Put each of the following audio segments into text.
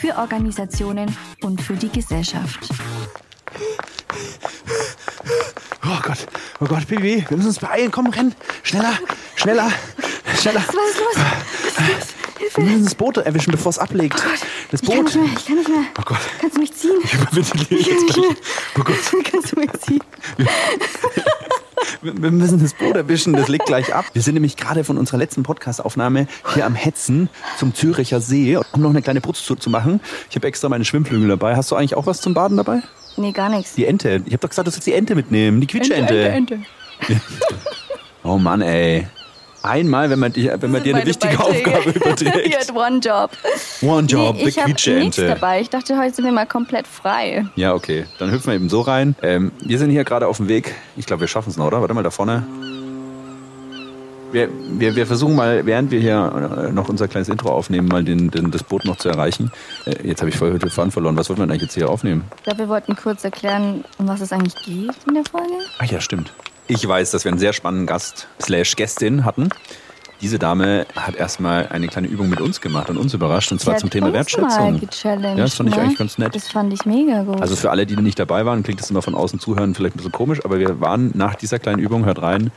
für Organisationen und für die Gesellschaft. Oh Gott, oh Gott, Baby, wir müssen uns beeilen. Komm, renn. Schneller, schneller, schneller. Was ist los? Was ist los? Wir müssen das Boot erwischen, bevor es ablegt. Oh Gott, das ich kann Boot. nicht mehr, ich kann nicht mehr. Oh Gott. Kannst du mich ziehen? Ich kann jetzt gleich. Oh Gott. Kannst du mich ziehen? Wir müssen das Boot erwischen, das legt gleich ab. Wir sind nämlich gerade von unserer letzten Podcast-Aufnahme hier am Hetzen zum Züricher See, um noch eine kleine Putztour zu machen. Ich habe extra meine Schwimmflügel dabei. Hast du eigentlich auch was zum Baden dabei? Nee, gar nichts. Die Ente. Ich habe doch gesagt, du sollst die Ente mitnehmen. Die Quietscheente. Ente. Oh Mann, ey. Einmal, wenn man, dir- wenn man dir eine wichtige Aufgabe Ihr überträgt. hat One Job. One Job, nee, ich the habe nichts Quietscheente. dabei. Ich dachte, heute sind wir mal komplett frei. Ja, okay. Dann hüpfen wir eben so rein. Ähm, wir sind hier gerade auf dem Weg. Ich glaube, wir schaffen es noch, oder? Warte mal da vorne. Wir, wir, wir versuchen mal, während wir hier äh, noch unser kleines Intro aufnehmen, mal den, den, das Boot noch zu erreichen. Äh, jetzt habe ich voll den Faden verloren. Was wollten wir denn eigentlich jetzt hier aufnehmen? Ich glaube, wir wollten kurz erklären, um was es eigentlich geht in der Folge. Ach ja, stimmt. Ich weiß, dass wir einen sehr spannenden Gast slash Gästin hatten. Diese Dame hat erstmal eine kleine Übung mit uns gemacht und uns überrascht, und zwar zum Thema Wertschätzung. Ja, das fand ich ne? eigentlich ganz nett. Das fand ich mega gut. Also für alle, die nicht dabei waren, klingt das immer von außen zuhören vielleicht ein bisschen komisch, aber wir waren nach dieser kleinen Übung, hört rein,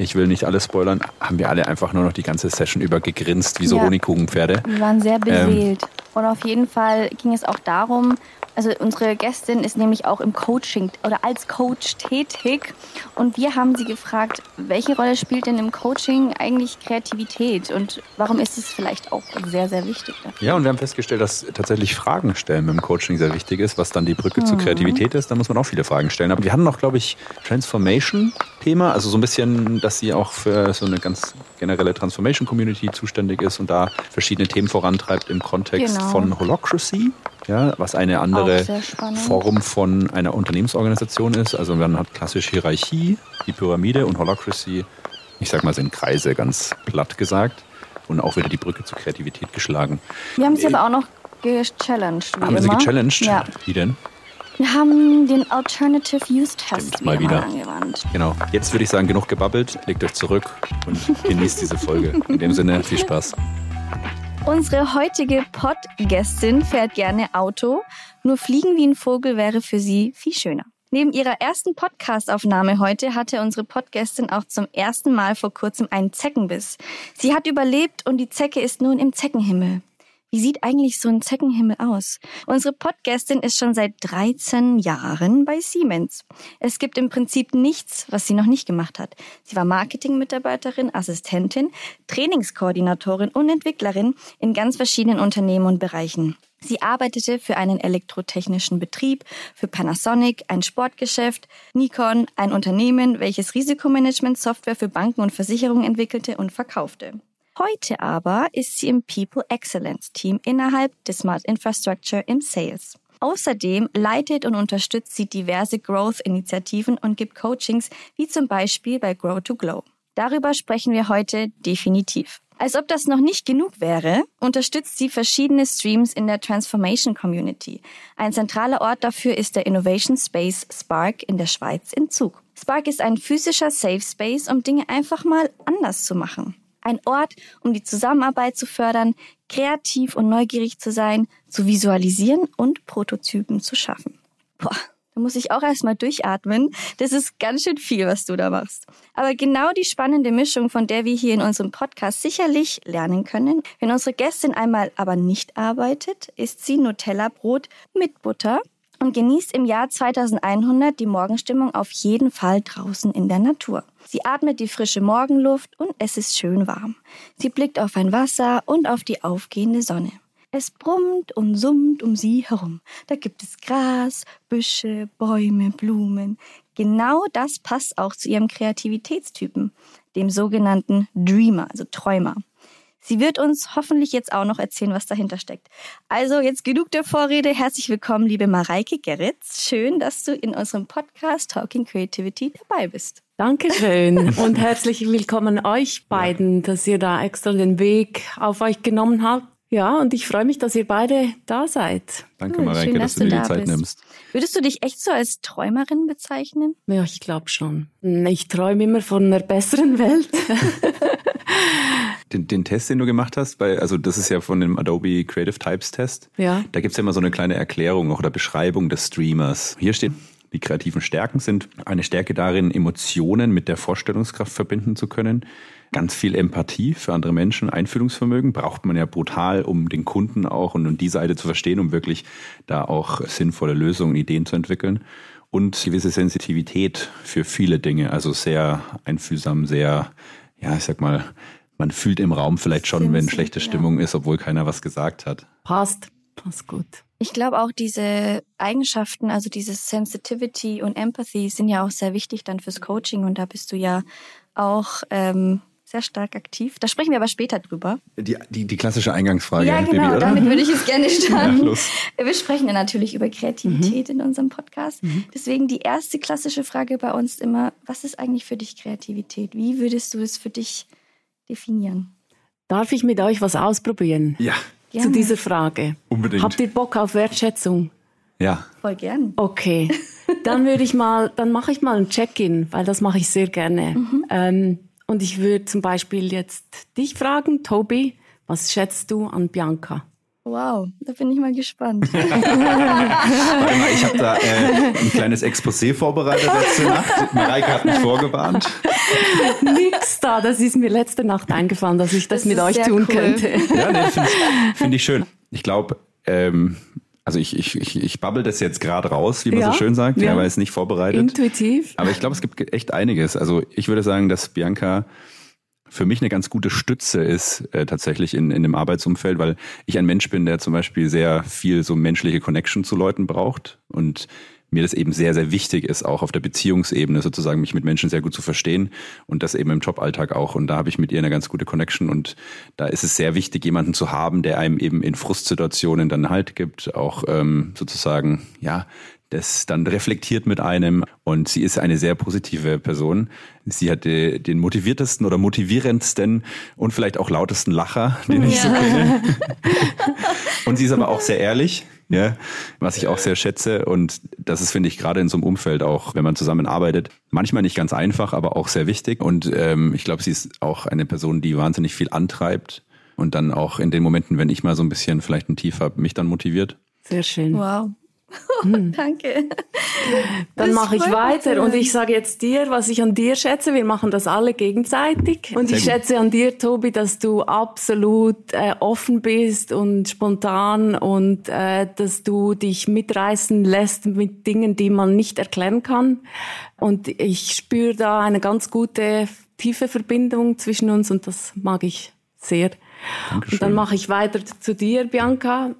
ich will nicht alles spoilern, haben wir alle einfach nur noch die ganze Session über gegrinst wie so Ja. Honigkuchenpferde. wir waren sehr Ähm. beseelt. Und auf jeden Fall ging es auch darum, also unsere Gästin ist nämlich auch im Coaching oder als Coach tätig. Und wir haben sie gefragt, welche Rolle spielt denn im Coaching eigentlich Kreativität und warum ist es vielleicht auch sehr, sehr wichtig dafür? Ja, und wir haben festgestellt, dass tatsächlich Fragen stellen dem Coaching sehr wichtig ist, was dann die Brücke Mhm. zur Kreativität ist. Da muss man auch viele Fragen stellen. Aber wir hatten noch, glaube ich, Transformation-Thema, also so ein bisschen, dass sie auch für so eine ganz generelle Transformation-Community zuständig ist und da verschiedene Themen vorantreibt im Kontext Genau. von Holocracy, ja, was eine andere. Form von einer Unternehmensorganisation ist. Also man hat klassisch Hierarchie, die Pyramide und Holocracy, ich sag mal, sind Kreise, ganz platt gesagt. Und auch wieder die Brücke zur Kreativität geschlagen. Wir haben sie aber auch noch gechallenged. Haben wir sie immer. gechallenged? Ja. Wie denn? Wir haben den Alternative Use Test mal wieder, wieder. angewandt. Genau. Jetzt würde ich sagen, genug gebabbelt. Legt euch zurück und genießt diese Folge. In dem Sinne, viel Spaß. Unsere heutige Pod-Gästin fährt gerne Auto. Nur fliegen wie ein Vogel wäre für sie viel schöner. Neben ihrer ersten Podcast-Aufnahme heute hatte unsere Podgästin auch zum ersten Mal vor kurzem einen Zeckenbiss. Sie hat überlebt und die Zecke ist nun im Zeckenhimmel. Wie sieht eigentlich so ein Zeckenhimmel aus? Unsere Podgästin ist schon seit 13 Jahren bei Siemens. Es gibt im Prinzip nichts, was sie noch nicht gemacht hat. Sie war Marketingmitarbeiterin, Assistentin, Trainingskoordinatorin und Entwicklerin in ganz verschiedenen Unternehmen und Bereichen. Sie arbeitete für einen elektrotechnischen Betrieb, für Panasonic, ein Sportgeschäft, Nikon, ein Unternehmen, welches Risikomanagement-Software für Banken und Versicherungen entwickelte und verkaufte. Heute aber ist sie im People Excellence Team innerhalb des Smart Infrastructure im Sales. Außerdem leitet und unterstützt sie diverse Growth-Initiativen und gibt Coachings, wie zum Beispiel bei Grow to Glow. Darüber sprechen wir heute definitiv. Als ob das noch nicht genug wäre, unterstützt sie verschiedene Streams in der Transformation Community. Ein zentraler Ort dafür ist der Innovation Space Spark in der Schweiz in Zug. Spark ist ein physischer Safe Space, um Dinge einfach mal anders zu machen. Ein Ort, um die Zusammenarbeit zu fördern, kreativ und neugierig zu sein, zu visualisieren und Prototypen zu schaffen. Boah, da muss ich auch erstmal durchatmen. Das ist ganz schön viel, was du da machst. Aber genau die spannende Mischung, von der wir hier in unserem Podcast sicherlich lernen können. Wenn unsere Gästin einmal aber nicht arbeitet, isst sie Nutella-Brot mit Butter und genießt im Jahr 2100 die Morgenstimmung auf jeden Fall draußen in der Natur. Sie atmet die frische Morgenluft und es ist schön warm. Sie blickt auf ein Wasser und auf die aufgehende Sonne. Es brummt und summt um sie herum. Da gibt es Gras, Büsche, Bäume, Blumen. Genau das passt auch zu ihrem Kreativitätstypen, dem sogenannten Dreamer, also Träumer. Sie wird uns hoffentlich jetzt auch noch erzählen, was dahinter steckt. Also jetzt genug der Vorrede. Herzlich willkommen, liebe Mareike Gerritz. Schön, dass du in unserem Podcast Talking Creativity dabei bist. Dankeschön und herzlich willkommen euch beiden, dass ihr da extra den Weg auf euch genommen habt. Ja, und ich freue mich, dass ihr beide da seid. Danke, cool, Mareike, dass, dass, du dir da die Zeit bist. nimmst. Würdest du dich echt so als Träumerin bezeichnen? Ja, ich glaube schon. Ich träume immer von einer besseren Welt. den, den Test, den du gemacht hast, bei, also das ist ja von dem Adobe Creative Types Test. Ja. Da gibt's ja immer so eine kleine Erklärung oder Beschreibung des Streamers. Hier steht, die kreativen Stärken sind eine Stärke darin, Emotionen mit der Vorstellungskraft verbinden zu können. Ganz viel Empathie für andere Menschen, Einfühlungsvermögen braucht man ja brutal, um den Kunden auch und um die Seite zu verstehen, um wirklich da auch sinnvolle Lösungen, Ideen zu entwickeln. Und gewisse Sensitivität für viele Dinge, also sehr einfühlsam, sehr, ja, ich sag mal, man fühlt im Raum vielleicht schon, Sensib, wenn schlechte ja. Stimmung ist, obwohl keiner was gesagt hat. Passt, passt gut. Ich glaube auch diese Eigenschaften, also dieses Sensitivity und Empathy sind ja auch sehr wichtig dann fürs Coaching und da bist du ja auch ähm, sehr stark aktiv. Da sprechen wir aber später drüber. Die, die, die klassische Eingangsfrage. Ja, genau, Baby, damit würde ich es gerne starten. Ja, wir sprechen ja natürlich über Kreativität mhm. in unserem Podcast. Mhm. Deswegen die erste klassische Frage bei uns immer, was ist eigentlich für dich Kreativität? Wie würdest du es für dich definieren. Darf ich mit euch was ausprobieren? Ja. Gerne. Zu dieser Frage. Unbedingt. Habt ihr Bock auf Wertschätzung? Ja. Voll gern. Okay. Dann würde ich mal, dann mache ich mal ein Check-in, weil das mache ich sehr gerne. Mhm. Ähm, und ich würde zum Beispiel jetzt dich fragen, Tobi, was schätzt du an Bianca? Wow, da bin ich mal gespannt. Warte mal, ich habe da äh, ein kleines Exposé vorbereitet letzte Nacht. Mareike hat mich vorgewarnt. Nix da, das ist mir letzte Nacht eingefallen, dass ich das, das mit euch tun cool. könnte. Ja, nee, finde ich, find ich schön. Ich glaube, ähm, also ich, ich, ich, ich babbel das jetzt gerade raus, wie man ja, so schön sagt, ja. aber ist nicht vorbereitet. Intuitiv. Aber ich glaube, es gibt echt einiges. Also ich würde sagen, dass Bianca für mich eine ganz gute Stütze ist, äh, tatsächlich in, in dem Arbeitsumfeld, weil ich ein Mensch bin, der zum Beispiel sehr viel so menschliche Connection zu Leuten braucht und mir das eben sehr, sehr wichtig ist, auch auf der Beziehungsebene sozusagen mich mit Menschen sehr gut zu verstehen und das eben im Joballtag auch. Und da habe ich mit ihr eine ganz gute Connection und da ist es sehr wichtig, jemanden zu haben, der einem eben in Frustsituationen dann Halt gibt, auch ähm, sozusagen, ja, das dann reflektiert mit einem und sie ist eine sehr positive Person. Sie hat den motiviertesten oder motivierendsten und vielleicht auch lautesten Lacher, den ich ja. so kenne. und sie ist aber auch sehr ehrlich, ja, was ich auch sehr schätze und das ist finde ich gerade in so einem Umfeld auch, wenn man zusammenarbeitet, manchmal nicht ganz einfach, aber auch sehr wichtig und ähm, ich glaube, sie ist auch eine Person, die wahnsinnig viel antreibt und dann auch in den Momenten, wenn ich mal so ein bisschen vielleicht ein Tief habe, mich dann motiviert. Sehr schön. Wow. Hm. Danke. Dann mache ich weiter und ich sage jetzt dir, was ich an dir schätze. Wir machen das alle gegenseitig. Und Sehr ich gut. schätze an dir, Tobi, dass du absolut äh, offen bist und spontan und äh, dass du dich mitreißen lässt mit Dingen, die man nicht erklären kann. Und ich spüre da eine ganz gute, tiefe Verbindung zwischen uns und das mag ich sehr. Dankeschön. Und dann mache ich weiter zu dir, Bianca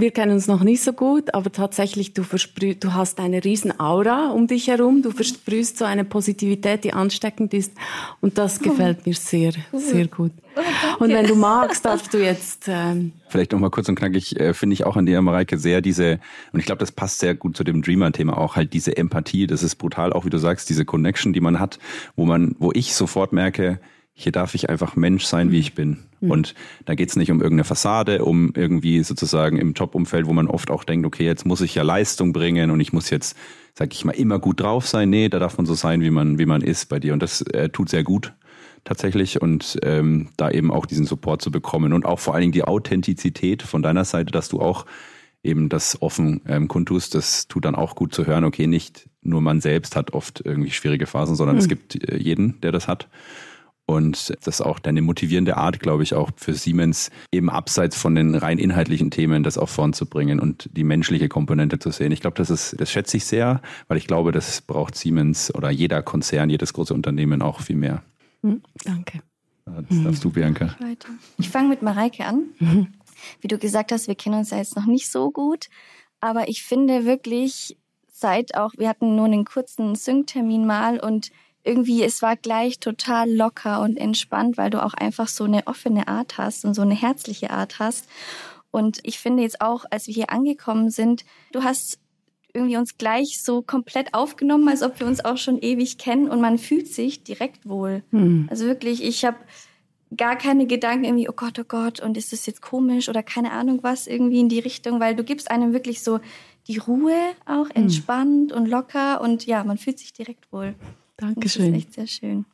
wir kennen uns noch nicht so gut, aber tatsächlich, du du hast eine riesen Aura um dich herum, du versprühst so eine Positivität, die ansteckend ist. Und das oh. gefällt mir sehr, sehr gut. Oh, und wenn du magst, darfst du jetzt... Ähm, Vielleicht noch mal kurz und knackig, äh, finde ich auch an dir, Mareike, sehr diese, und ich glaube, das passt sehr gut zu dem Dreamer-Thema auch, halt diese Empathie, das ist brutal, auch wie du sagst, diese Connection, die man hat, wo man, wo ich sofort merke, hier darf ich einfach Mensch sein, wie ich bin. Mhm. Und da geht's nicht um irgendeine Fassade, um irgendwie sozusagen im Jobumfeld, wo man oft auch denkt, okay, jetzt muss ich ja Leistung bringen und ich muss jetzt, sag ich mal, immer gut drauf sein. Nee, da darf man so sein, wie man, wie man ist bei dir. Und das äh, tut sehr gut tatsächlich und ähm, da eben auch diesen Support zu bekommen und auch vor allen Dingen die Authentizität von deiner Seite, dass du auch eben das offen ähm, kundtust, das tut dann auch gut zu hören, okay, nicht nur man selbst hat oft irgendwie schwierige Phasen, sondern mhm. es gibt äh, jeden, der das hat. Und das ist auch deine motivierende Art, glaube ich, auch für Siemens, eben abseits von den rein inhaltlichen Themen das auch voranzubringen und die menschliche Komponente zu sehen. Ich glaube, das ist, das schätze ich sehr, weil ich glaube, das braucht Siemens oder jeder Konzern, jedes große Unternehmen auch viel mehr. Hm, danke. Das darfst du, Bianca. Ich fange mit Mareike an. Mhm. Wie du gesagt hast, wir kennen uns ja jetzt noch nicht so gut, aber ich finde wirklich, seit auch, wir hatten nur einen kurzen Sync-Termin mal und irgendwie, es war gleich total locker und entspannt, weil du auch einfach so eine offene Art hast und so eine herzliche Art hast. Und ich finde jetzt auch, als wir hier angekommen sind, du hast irgendwie uns gleich so komplett aufgenommen, als ob wir uns auch schon ewig kennen und man fühlt sich direkt wohl. Mhm. Also wirklich, ich habe gar keine Gedanken irgendwie, oh Gott, oh Gott, und ist das jetzt komisch oder keine Ahnung was irgendwie in die Richtung, weil du gibst einem wirklich so die Ruhe auch hm. entspannt mhm. und locker und ja, man fühlt sich direkt wohl. Dankeschön. Das ist echt sehr schön.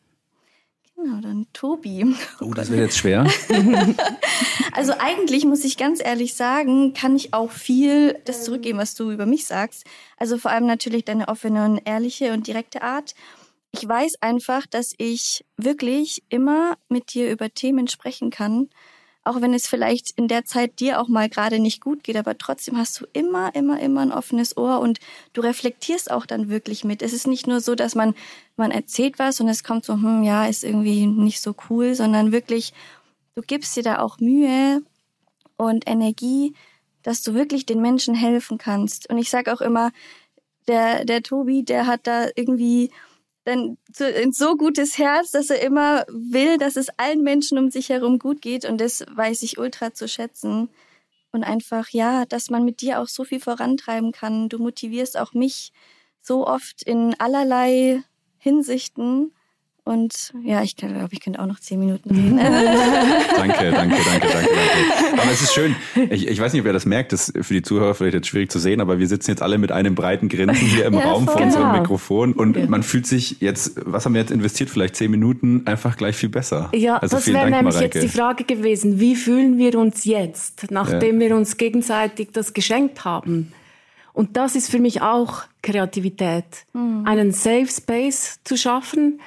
Genau, dann Tobi. Oh, das wird jetzt schwer. also eigentlich muss ich ganz ehrlich sagen, kann ich auch viel das zurückgeben, was du über mich sagst. Also vor allem natürlich deine offene und ehrliche und direkte Art. Ich weiß einfach, dass ich wirklich immer mit dir über Themen sprechen kann, auch wenn es vielleicht in der Zeit dir auch mal gerade nicht gut geht, aber trotzdem hast du immer, immer, immer ein offenes Ohr und du reflektierst auch dann wirklich mit. Es ist nicht nur so, dass man, man erzählt was und es kommt so, hm, ja, ist irgendwie nicht so cool, sondern wirklich, du gibst dir da auch Mühe und Energie, dass du wirklich den Menschen helfen kannst. Und ich sage auch immer, der, der Tobi, der hat da irgendwie dann ein so gutes Herz, dass er immer will, dass es allen Menschen um sich herum gut geht und das weiß ich ultra zu schätzen. Und einfach, ja, dass man mit dir auch so viel vorantreiben kann. Du motivierst auch mich so oft in allerlei Hinsichten und ja, ich glaube, ich könnte auch noch zehn Minuten reden. danke, danke, danke, danke, danke. Aber es ist schön. Ich, ich weiß nicht, ob ihr das merkt, das ist für die Zuhörer vielleicht jetzt schwierig zu sehen, aber wir sitzen jetzt alle mit einem breiten Grinsen hier im ja, Raum vor unserem genau. Mikrofon und ja. man fühlt sich jetzt, was haben wir jetzt investiert, vielleicht zehn Minuten, einfach gleich viel besser. Ja, also das wäre nämlich Mareike. jetzt die Frage gewesen. Wie fühlen wir uns jetzt, nachdem ja. wir uns gegenseitig das geschenkt haben? Und das ist für mich auch Kreativität. Mhm. Einen Safe Space zu schaffen,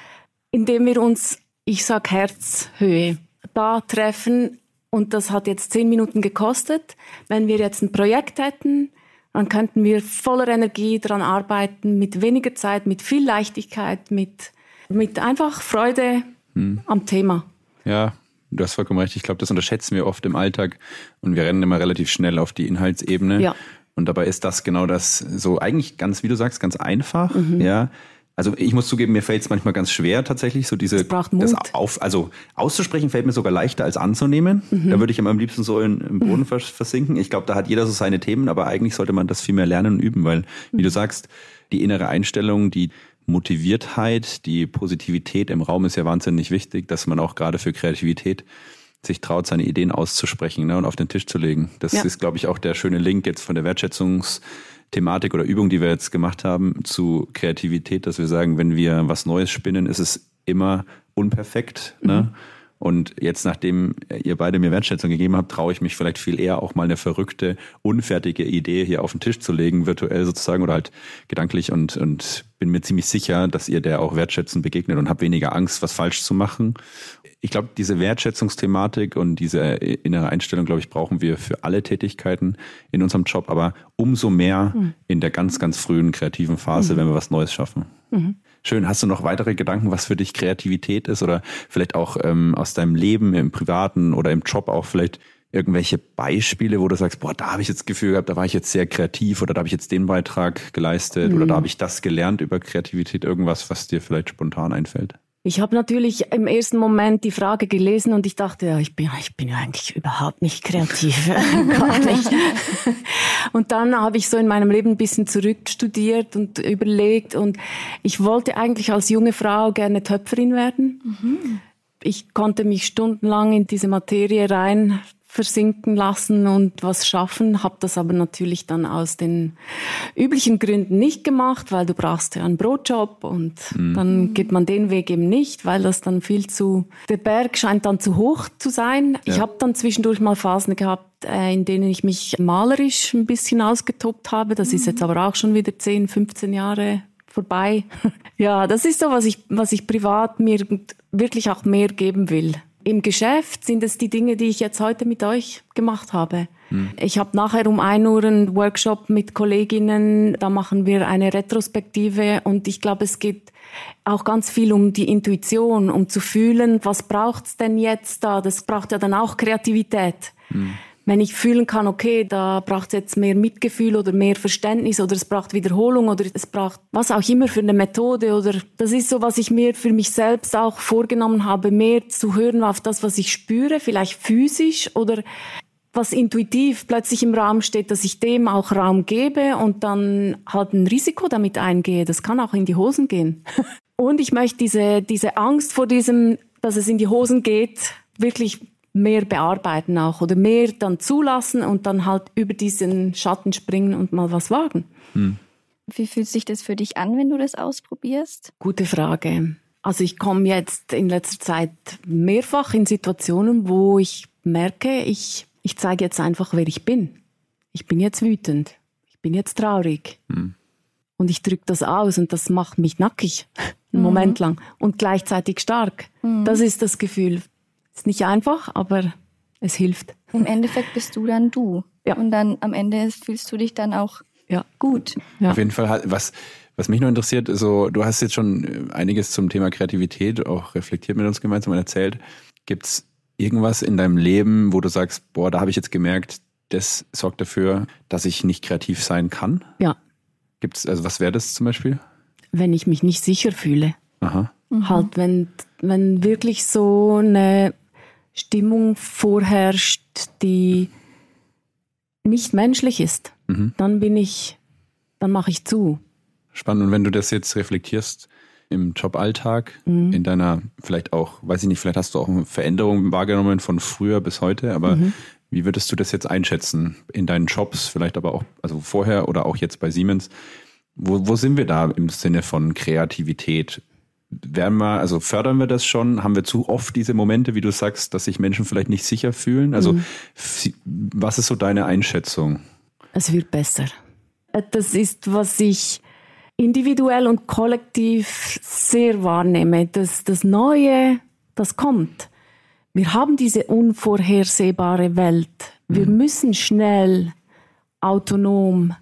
indem wir uns, ich sag Herzhöhe, da treffen. Und das hat jetzt zehn Minuten gekostet. Wenn wir jetzt ein Projekt hätten, dann könnten wir voller Energie daran arbeiten, mit weniger Zeit, mit viel Leichtigkeit, mit, mit einfach Freude hm. am Thema. Ja, du hast vollkommen recht. Ich glaube, das unterschätzen wir oft im Alltag und wir rennen immer relativ schnell auf die Inhaltsebene. Ja. Und dabei ist das genau das so eigentlich ganz, wie du sagst, ganz einfach. Mhm. Ja, also ich muss zugeben, mir fällt es manchmal ganz schwer tatsächlich, so diese das auf, also auszusprechen fällt mir sogar leichter als anzunehmen. Mhm. Da würde ich immer am liebsten so in, im Boden mhm. versinken. Ich glaube, da hat jeder so seine Themen, aber eigentlich sollte man das viel mehr lernen und üben, weil, wie du sagst, die innere Einstellung, die Motiviertheit, die Positivität im Raum ist ja wahnsinnig wichtig, dass man auch gerade für Kreativität sich traut, seine Ideen auszusprechen ne, und auf den Tisch zu legen. Das ja. ist, glaube ich, auch der schöne Link jetzt von der Wertschätzungs- Thematik oder Übung, die wir jetzt gemacht haben, zu Kreativität, dass wir sagen, wenn wir was Neues spinnen, ist es immer unperfekt. Ne? Und jetzt, nachdem ihr beide mir Wertschätzung gegeben habt, traue ich mich vielleicht viel eher auch mal eine verrückte, unfertige Idee hier auf den Tisch zu legen, virtuell sozusagen oder halt gedanklich und, und bin mir ziemlich sicher, dass ihr der auch wertschätzend begegnet und habt weniger Angst, was falsch zu machen ich glaube, diese Wertschätzungsthematik und diese innere Einstellung, glaube ich, brauchen wir für alle Tätigkeiten in unserem Job, aber umso mehr mhm. in der ganz, ganz frühen kreativen Phase, mhm. wenn wir was Neues schaffen. Mhm. Schön. Hast du noch weitere Gedanken, was für dich Kreativität ist oder vielleicht auch ähm, aus deinem Leben im Privaten oder im Job auch vielleicht irgendwelche Beispiele, wo du sagst, boah, da habe ich jetzt das Gefühl gehabt, da war ich jetzt sehr kreativ oder da habe ich jetzt den Beitrag geleistet oder da mhm. habe ich das gelernt über Kreativität, irgendwas, was dir vielleicht spontan einfällt? Ich habe natürlich im ersten Moment die Frage gelesen und ich dachte, ja, ich bin, ich bin ja eigentlich überhaupt nicht kreativ, gar nicht. und dann habe ich so in meinem Leben ein bisschen zurückstudiert und überlegt und ich wollte eigentlich als junge Frau gerne Töpferin werden. Mhm. Ich konnte mich stundenlang in diese Materie rein versinken lassen und was schaffen, habe das aber natürlich dann aus den üblichen Gründen nicht gemacht, weil du brauchst ja einen Brotjob und mhm. dann geht man den Weg eben nicht, weil das dann viel zu der Berg scheint dann zu hoch zu sein. Ja. Ich habe dann zwischendurch mal Phasen gehabt, äh, in denen ich mich malerisch ein bisschen ausgetobt habe. Das mhm. ist jetzt aber auch schon wieder 10, 15 Jahre vorbei. ja, das ist so, was ich, was ich privat mir wirklich auch mehr geben will. Im Geschäft sind es die Dinge, die ich jetzt heute mit euch gemacht habe. Hm. Ich habe nachher um ein Uhr einen Workshop mit Kolleginnen, da machen wir eine Retrospektive und ich glaube, es geht auch ganz viel um die Intuition, um zu fühlen, was braucht's denn jetzt da? Das braucht ja dann auch Kreativität. Hm Wenn ich fühlen kann, okay, da braucht es jetzt mehr Mitgefühl oder mehr Verständnis oder es braucht Wiederholung oder es braucht was auch immer für eine Methode oder das ist so, was ich mir für mich selbst auch vorgenommen habe, mehr zu hören auf das, was ich spüre, vielleicht physisch oder was intuitiv plötzlich im Raum steht, dass ich dem auch Raum gebe und dann halt ein Risiko damit eingehe. Das kann auch in die Hosen gehen. Und ich möchte diese, diese Angst vor diesem, dass es in die Hosen geht, wirklich mehr bearbeiten auch oder mehr dann zulassen und dann halt über diesen Schatten springen und mal was wagen. Hm. Wie fühlt sich das für dich an, wenn du das ausprobierst? Gute Frage. Also ich komme jetzt in letzter Zeit mehrfach in Situationen, wo ich merke, ich, ich zeige jetzt einfach, wer ich bin. Ich bin jetzt wütend. Ich bin jetzt traurig. Hm. Und ich drücke das aus und das macht mich nackig, einen mhm. Moment lang. Und gleichzeitig stark. Mhm. Das ist das Gefühl. Ist nicht einfach, aber es hilft. Im Endeffekt bist du dann du. Ja. Und dann am Ende fühlst du dich dann auch ja. gut. Ja. Auf jeden Fall, was, was mich nur interessiert, so, du hast jetzt schon einiges zum Thema Kreativität auch reflektiert mit uns gemeinsam und erzählt. Gibt es irgendwas in deinem Leben, wo du sagst, boah, da habe ich jetzt gemerkt, das sorgt dafür, dass ich nicht kreativ sein kann? Ja. Gibt's, also was wäre das zum Beispiel? Wenn ich mich nicht sicher fühle. Aha. Mhm. Halt, wenn, wenn wirklich so eine Stimmung vorherrscht, die nicht menschlich ist, mhm. dann bin ich, dann mache ich zu. Spannend. Und wenn du das jetzt reflektierst im Joballtag, mhm. in deiner, vielleicht auch, weiß ich nicht, vielleicht hast du auch eine Veränderung wahrgenommen von früher bis heute, aber mhm. wie würdest du das jetzt einschätzen in deinen Jobs, vielleicht aber auch, also vorher oder auch jetzt bei Siemens? Wo, wo sind wir da im Sinne von Kreativität? Werden wir, also fördern wir das schon? Haben wir zu oft diese Momente, wie du sagst, dass sich Menschen vielleicht nicht sicher fühlen? Also, mhm. was ist so deine Einschätzung? Es wird besser. Das ist, was ich individuell und kollektiv sehr wahrnehme. Das, das Neue, das kommt. Wir haben diese unvorhersehbare Welt. Wir mhm. müssen schnell, autonom,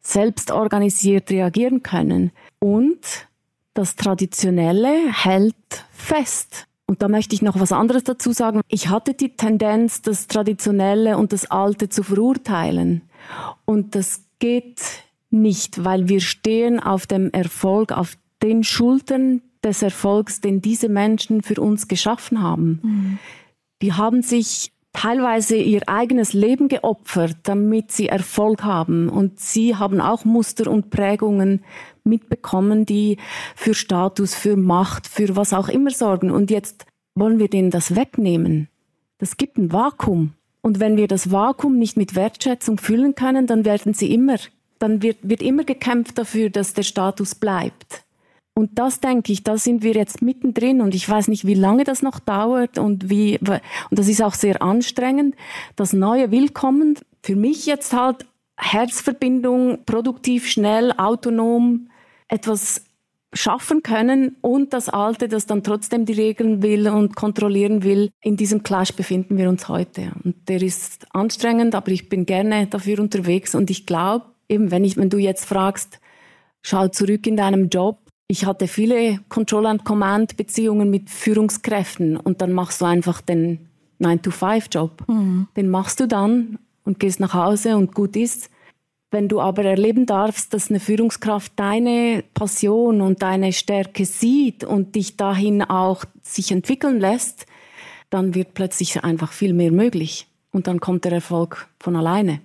selbstorganisiert reagieren können. Und das Traditionelle hält fest. Und da möchte ich noch was anderes dazu sagen. Ich hatte die Tendenz, das Traditionelle und das Alte zu verurteilen. Und das geht nicht, weil wir stehen auf dem Erfolg, auf den Schultern des Erfolgs, den diese Menschen für uns geschaffen haben. Mhm. Die haben sich teilweise ihr eigenes Leben geopfert, damit sie Erfolg haben. Und sie haben auch Muster und Prägungen mitbekommen, die für Status, für Macht, für was auch immer sorgen. Und jetzt wollen wir denen das wegnehmen. Das gibt ein Vakuum. Und wenn wir das Vakuum nicht mit Wertschätzung füllen können, dann werden sie immer, dann wird, wird immer gekämpft dafür, dass der Status bleibt. Und das denke ich, da sind wir jetzt mittendrin und ich weiß nicht, wie lange das noch dauert und wie, und das ist auch sehr anstrengend. Das Neue Willkommen, für mich jetzt halt Herzverbindung, produktiv, schnell, autonom, etwas schaffen können und das Alte, das dann trotzdem die Regeln will und kontrollieren will. In diesem Clash befinden wir uns heute. Und der ist anstrengend, aber ich bin gerne dafür unterwegs und ich glaube, eben wenn ich, wenn du jetzt fragst, schau zurück in deinem Job, ich hatte viele Control and Command Beziehungen mit Führungskräften und dann machst du einfach den 9-to-5-Job. Mhm. Den machst du dann und gehst nach Hause und gut ist. Wenn du aber erleben darfst, dass eine Führungskraft deine Passion und deine Stärke sieht und dich dahin auch sich entwickeln lässt, dann wird plötzlich einfach viel mehr möglich. Und dann kommt der Erfolg von alleine.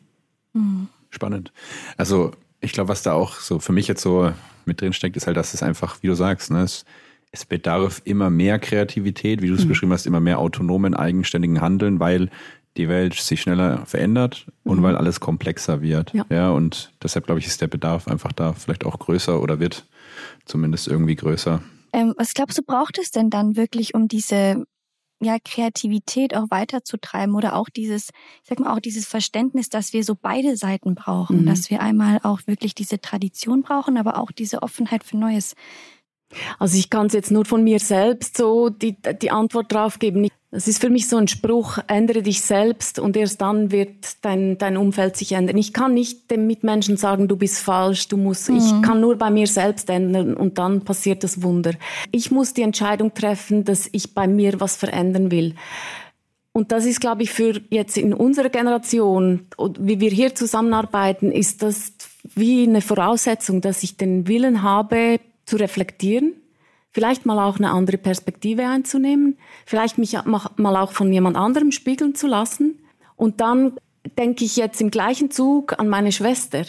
Mhm. Spannend. Also ich glaube, was da auch so für mich jetzt so mit drin steckt, ist halt, dass es einfach, wie du sagst, ne, es, es bedarf immer mehr Kreativität, wie du es mhm. beschrieben hast, immer mehr autonomen, eigenständigen Handeln, weil die Welt sich schneller verändert mhm. und weil alles komplexer wird. Ja. ja und deshalb glaube ich, ist der Bedarf einfach da vielleicht auch größer oder wird zumindest irgendwie größer. Ähm, was glaubst du, braucht es denn dann wirklich, um diese ja, Kreativität auch weiterzutreiben oder auch dieses, ich sag mal, auch dieses Verständnis, dass wir so beide Seiten brauchen, mhm. dass wir einmal auch wirklich diese Tradition brauchen, aber auch diese Offenheit für Neues. Also ich kann es jetzt nur von mir selbst so die, die Antwort drauf geben. Das ist für mich so ein Spruch, ändere dich selbst und erst dann wird dein, dein Umfeld sich ändern. Ich kann nicht dem Mitmenschen sagen, du bist falsch, du musst, mhm. ich kann nur bei mir selbst ändern und dann passiert das Wunder. Ich muss die Entscheidung treffen, dass ich bei mir was verändern will. Und das ist, glaube ich, für jetzt in unserer Generation, wie wir hier zusammenarbeiten, ist das wie eine Voraussetzung, dass ich den Willen habe, zu reflektieren, vielleicht mal auch eine andere Perspektive einzunehmen, vielleicht mich mal auch von jemand anderem spiegeln zu lassen. Und dann denke ich jetzt im gleichen Zug an meine Schwester.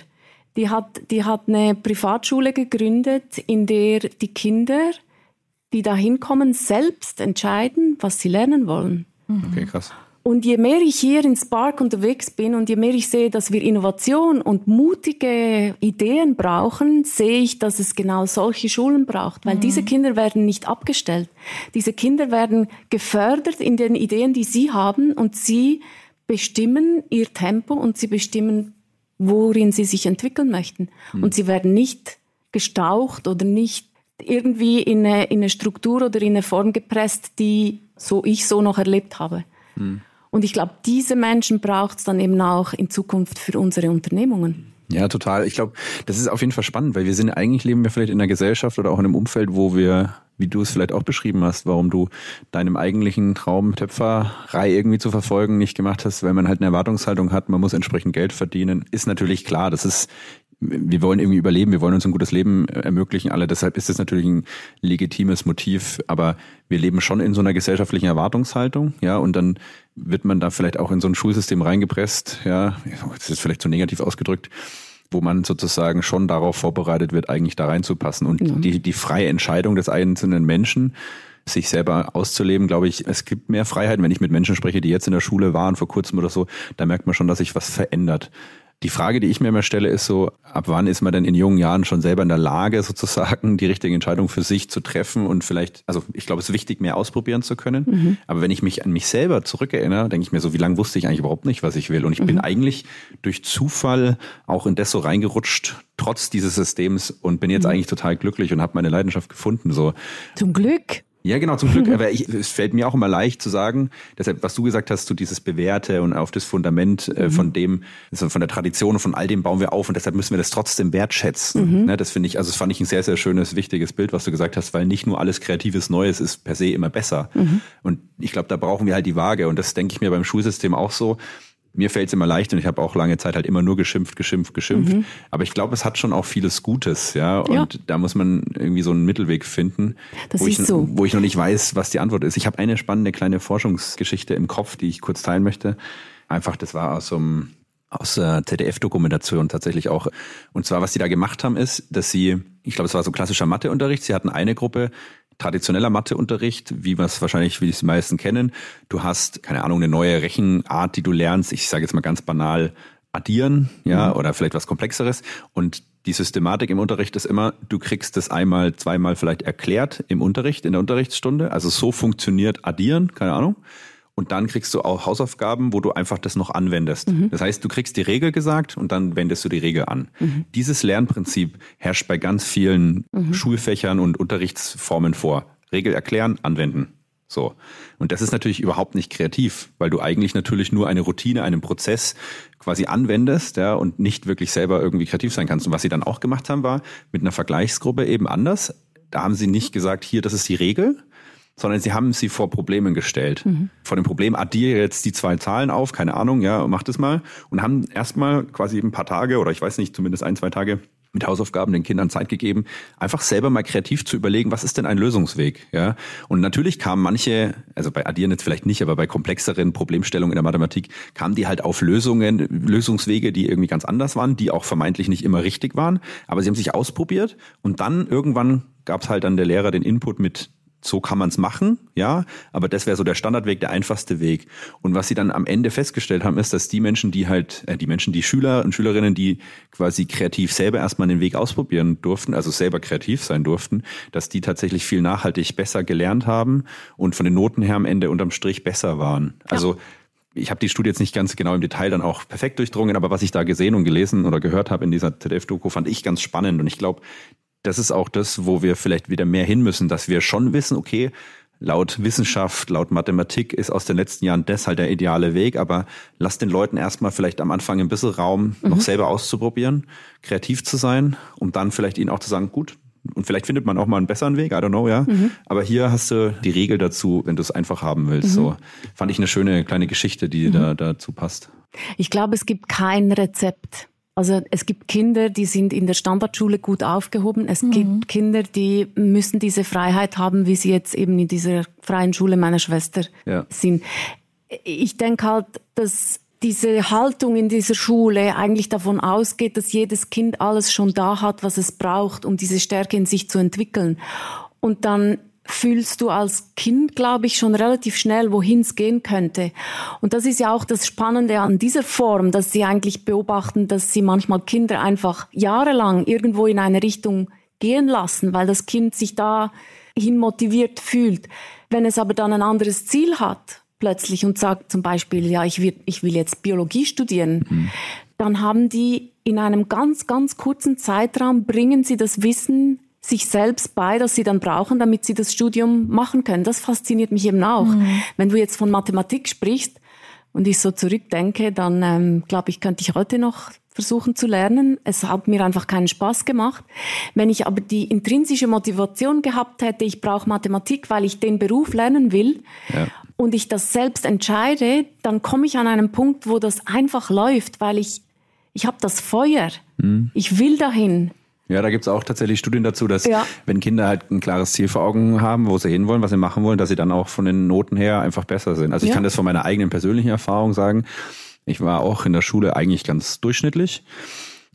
Die hat, die hat eine Privatschule gegründet, in der die Kinder, die da hinkommen, selbst entscheiden, was sie lernen wollen. Okay, krass. Und je mehr ich hier in Spark unterwegs bin und je mehr ich sehe, dass wir Innovation und mutige Ideen brauchen, sehe ich, dass es genau solche Schulen braucht. Weil mhm. diese Kinder werden nicht abgestellt. Diese Kinder werden gefördert in den Ideen, die sie haben und sie bestimmen ihr Tempo und sie bestimmen, worin sie sich entwickeln möchten. Mhm. Und sie werden nicht gestaucht oder nicht irgendwie in eine, in eine Struktur oder in eine Form gepresst, die so ich so noch erlebt habe. Mhm. Und ich glaube, diese Menschen braucht es dann eben auch in Zukunft für unsere Unternehmungen. Ja, total. Ich glaube, das ist auf jeden Fall spannend, weil wir sind eigentlich leben wir vielleicht in einer Gesellschaft oder auch in einem Umfeld, wo wir, wie du es vielleicht auch beschrieben hast, warum du deinem eigentlichen Traum Töpferei irgendwie zu verfolgen nicht gemacht hast, weil man halt eine Erwartungshaltung hat, man muss entsprechend Geld verdienen, ist natürlich klar. Das ist wir wollen irgendwie überleben, wir wollen uns ein gutes Leben äh, ermöglichen, alle. Deshalb ist das natürlich ein legitimes Motiv. Aber wir leben schon in so einer gesellschaftlichen Erwartungshaltung, ja, und dann wird man da vielleicht auch in so ein Schulsystem reingepresst, ja, das ist vielleicht zu negativ ausgedrückt, wo man sozusagen schon darauf vorbereitet wird, eigentlich da reinzupassen. Und ja. die, die freie Entscheidung des einzelnen Menschen, sich selber auszuleben, glaube ich, es gibt mehr Freiheit. Wenn ich mit Menschen spreche, die jetzt in der Schule waren, vor kurzem oder so, da merkt man schon, dass sich was verändert. Die Frage, die ich mir immer stelle, ist so, ab wann ist man denn in jungen Jahren schon selber in der Lage, sozusagen die richtige Entscheidung für sich zu treffen und vielleicht, also ich glaube, es ist wichtig, mehr ausprobieren zu können. Mhm. Aber wenn ich mich an mich selber zurückerinnere, denke ich mir so, wie lange wusste ich eigentlich überhaupt nicht, was ich will? Und ich mhm. bin eigentlich durch Zufall auch in das so reingerutscht, trotz dieses Systems und bin jetzt mhm. eigentlich total glücklich und habe meine Leidenschaft gefunden. So. Zum Glück. Ja, genau, zum Glück. Aber ich, es fällt mir auch immer leicht zu sagen, deshalb, was du gesagt hast, so dieses Bewährte und auf das Fundament äh, mhm. von dem, also von der Tradition und von all dem bauen wir auf und deshalb müssen wir das trotzdem wertschätzen. Mhm. Ne, das finde ich, also das fand ich ein sehr, sehr schönes, wichtiges Bild, was du gesagt hast, weil nicht nur alles Kreatives Neues ist per se immer besser. Mhm. Und ich glaube, da brauchen wir halt die Waage und das denke ich mir beim Schulsystem auch so mir fällt es immer leicht und ich habe auch lange Zeit halt immer nur geschimpft, geschimpft, geschimpft. Mhm. Aber ich glaube, es hat schon auch vieles Gutes, ja. Und ja. da muss man irgendwie so einen Mittelweg finden, das wo, ich, so. wo ich noch nicht weiß, was die Antwort ist. Ich habe eine spannende kleine Forschungsgeschichte im Kopf, die ich kurz teilen möchte. Einfach, das war aus so einem aus äh, ZDF-Dokumentation tatsächlich auch. Und zwar, was sie da gemacht haben, ist, dass sie, ich glaube, es war so klassischer Matheunterricht. Sie hatten eine Gruppe, traditioneller Matheunterricht, wie wir es wahrscheinlich, wie die meisten kennen. Du hast, keine Ahnung, eine neue Rechenart, die du lernst. Ich sage jetzt mal ganz banal, addieren, ja, mhm. oder vielleicht was Komplexeres. Und die Systematik im Unterricht ist immer, du kriegst das einmal, zweimal vielleicht erklärt im Unterricht, in der Unterrichtsstunde. Also so funktioniert addieren, keine Ahnung. Und dann kriegst du auch Hausaufgaben, wo du einfach das noch anwendest. Mhm. Das heißt, du kriegst die Regel gesagt und dann wendest du die Regel an. Mhm. Dieses Lernprinzip herrscht bei ganz vielen mhm. Schulfächern und Unterrichtsformen vor. Regel erklären, anwenden. So. Und das ist natürlich überhaupt nicht kreativ, weil du eigentlich natürlich nur eine Routine, einen Prozess quasi anwendest, ja, und nicht wirklich selber irgendwie kreativ sein kannst. Und was sie dann auch gemacht haben, war mit einer Vergleichsgruppe eben anders. Da haben sie nicht gesagt, hier, das ist die Regel, sondern sie haben sie vor Problemen gestellt. Mhm. Vor dem Problem addiere jetzt die zwei Zahlen auf, keine Ahnung, ja, mach das mal. Und haben erstmal quasi ein paar Tage oder ich weiß nicht, zumindest ein, zwei Tage mit Hausaufgaben den Kindern Zeit gegeben, einfach selber mal kreativ zu überlegen, was ist denn ein Lösungsweg, ja? Und natürlich kamen manche, also bei Addieren jetzt vielleicht nicht, aber bei komplexeren Problemstellungen in der Mathematik kamen die halt auf Lösungen, Lösungswege, die irgendwie ganz anders waren, die auch vermeintlich nicht immer richtig waren, aber sie haben sich ausprobiert und dann irgendwann gab es halt dann der Lehrer den Input mit so kann man es machen, ja, aber das wäre so der Standardweg, der einfachste Weg. Und was sie dann am Ende festgestellt haben, ist, dass die Menschen, die halt, äh, die Menschen, die Schüler und Schülerinnen, die quasi kreativ selber erstmal den Weg ausprobieren durften, also selber kreativ sein durften, dass die tatsächlich viel nachhaltig besser gelernt haben und von den Noten her am Ende unterm Strich besser waren. Ja. Also ich habe die Studie jetzt nicht ganz genau im Detail dann auch perfekt durchdrungen, aber was ich da gesehen und gelesen oder gehört habe in dieser ZDF-Doku, fand ich ganz spannend. Und ich glaube, das ist auch das, wo wir vielleicht wieder mehr hin müssen, dass wir schon wissen, okay, laut Wissenschaft, laut Mathematik ist aus den letzten Jahren das halt der ideale Weg, aber lass den Leuten erstmal vielleicht am Anfang ein bisschen Raum, mhm. noch selber auszuprobieren, kreativ zu sein, um dann vielleicht ihnen auch zu sagen, gut, Und vielleicht findet man auch mal einen besseren Weg, I don't know, ja. Mhm. Aber hier hast du die Regel dazu, wenn du es einfach haben willst. Mhm. So fand ich eine schöne kleine Geschichte, die mhm. da dazu passt. Ich glaube, es gibt kein Rezept. Also es gibt Kinder, die sind in der Standardschule gut aufgehoben. Es mhm. gibt Kinder, die müssen diese Freiheit haben, wie sie jetzt eben in dieser freien Schule meiner Schwester ja. sind. Ich denke halt, dass diese Haltung in dieser Schule eigentlich davon ausgeht, dass jedes Kind alles schon da hat, was es braucht, um diese Stärke in sich zu entwickeln. Und dann fühlst du als Kind, glaube ich, schon relativ schnell, wohin es gehen könnte. Und das ist ja auch das Spannende an dieser Form, dass sie eigentlich beobachten, dass sie manchmal Kinder einfach jahrelang irgendwo in eine Richtung gehen lassen, weil das Kind sich dahin motiviert fühlt. Wenn es aber dann ein anderes Ziel hat, plötzlich und sagt zum Beispiel, ja, ich will, ich will jetzt Biologie studieren, mhm. dann haben die in einem ganz, ganz kurzen Zeitraum, bringen sie das Wissen sich selbst bei, das sie dann brauchen, damit sie das Studium machen können. Das fasziniert mich eben auch. Mhm. Wenn du jetzt von Mathematik sprichst und ich so zurückdenke, dann ähm, glaube ich, könnte ich heute noch versuchen zu lernen. Es hat mir einfach keinen Spaß gemacht. Wenn ich aber die intrinsische Motivation gehabt hätte, ich brauche Mathematik, weil ich den Beruf lernen will ja. und ich das selbst entscheide, dann komme ich an einen Punkt, wo das einfach läuft, weil ich ich habe das Feuer. Mhm. Ich will dahin. Ja, da gibt's auch tatsächlich Studien dazu, dass ja. wenn Kinder halt ein klares Ziel vor Augen haben, wo sie hinwollen, was sie machen wollen, dass sie dann auch von den Noten her einfach besser sind. Also ich ja. kann das von meiner eigenen persönlichen Erfahrung sagen. Ich war auch in der Schule eigentlich ganz durchschnittlich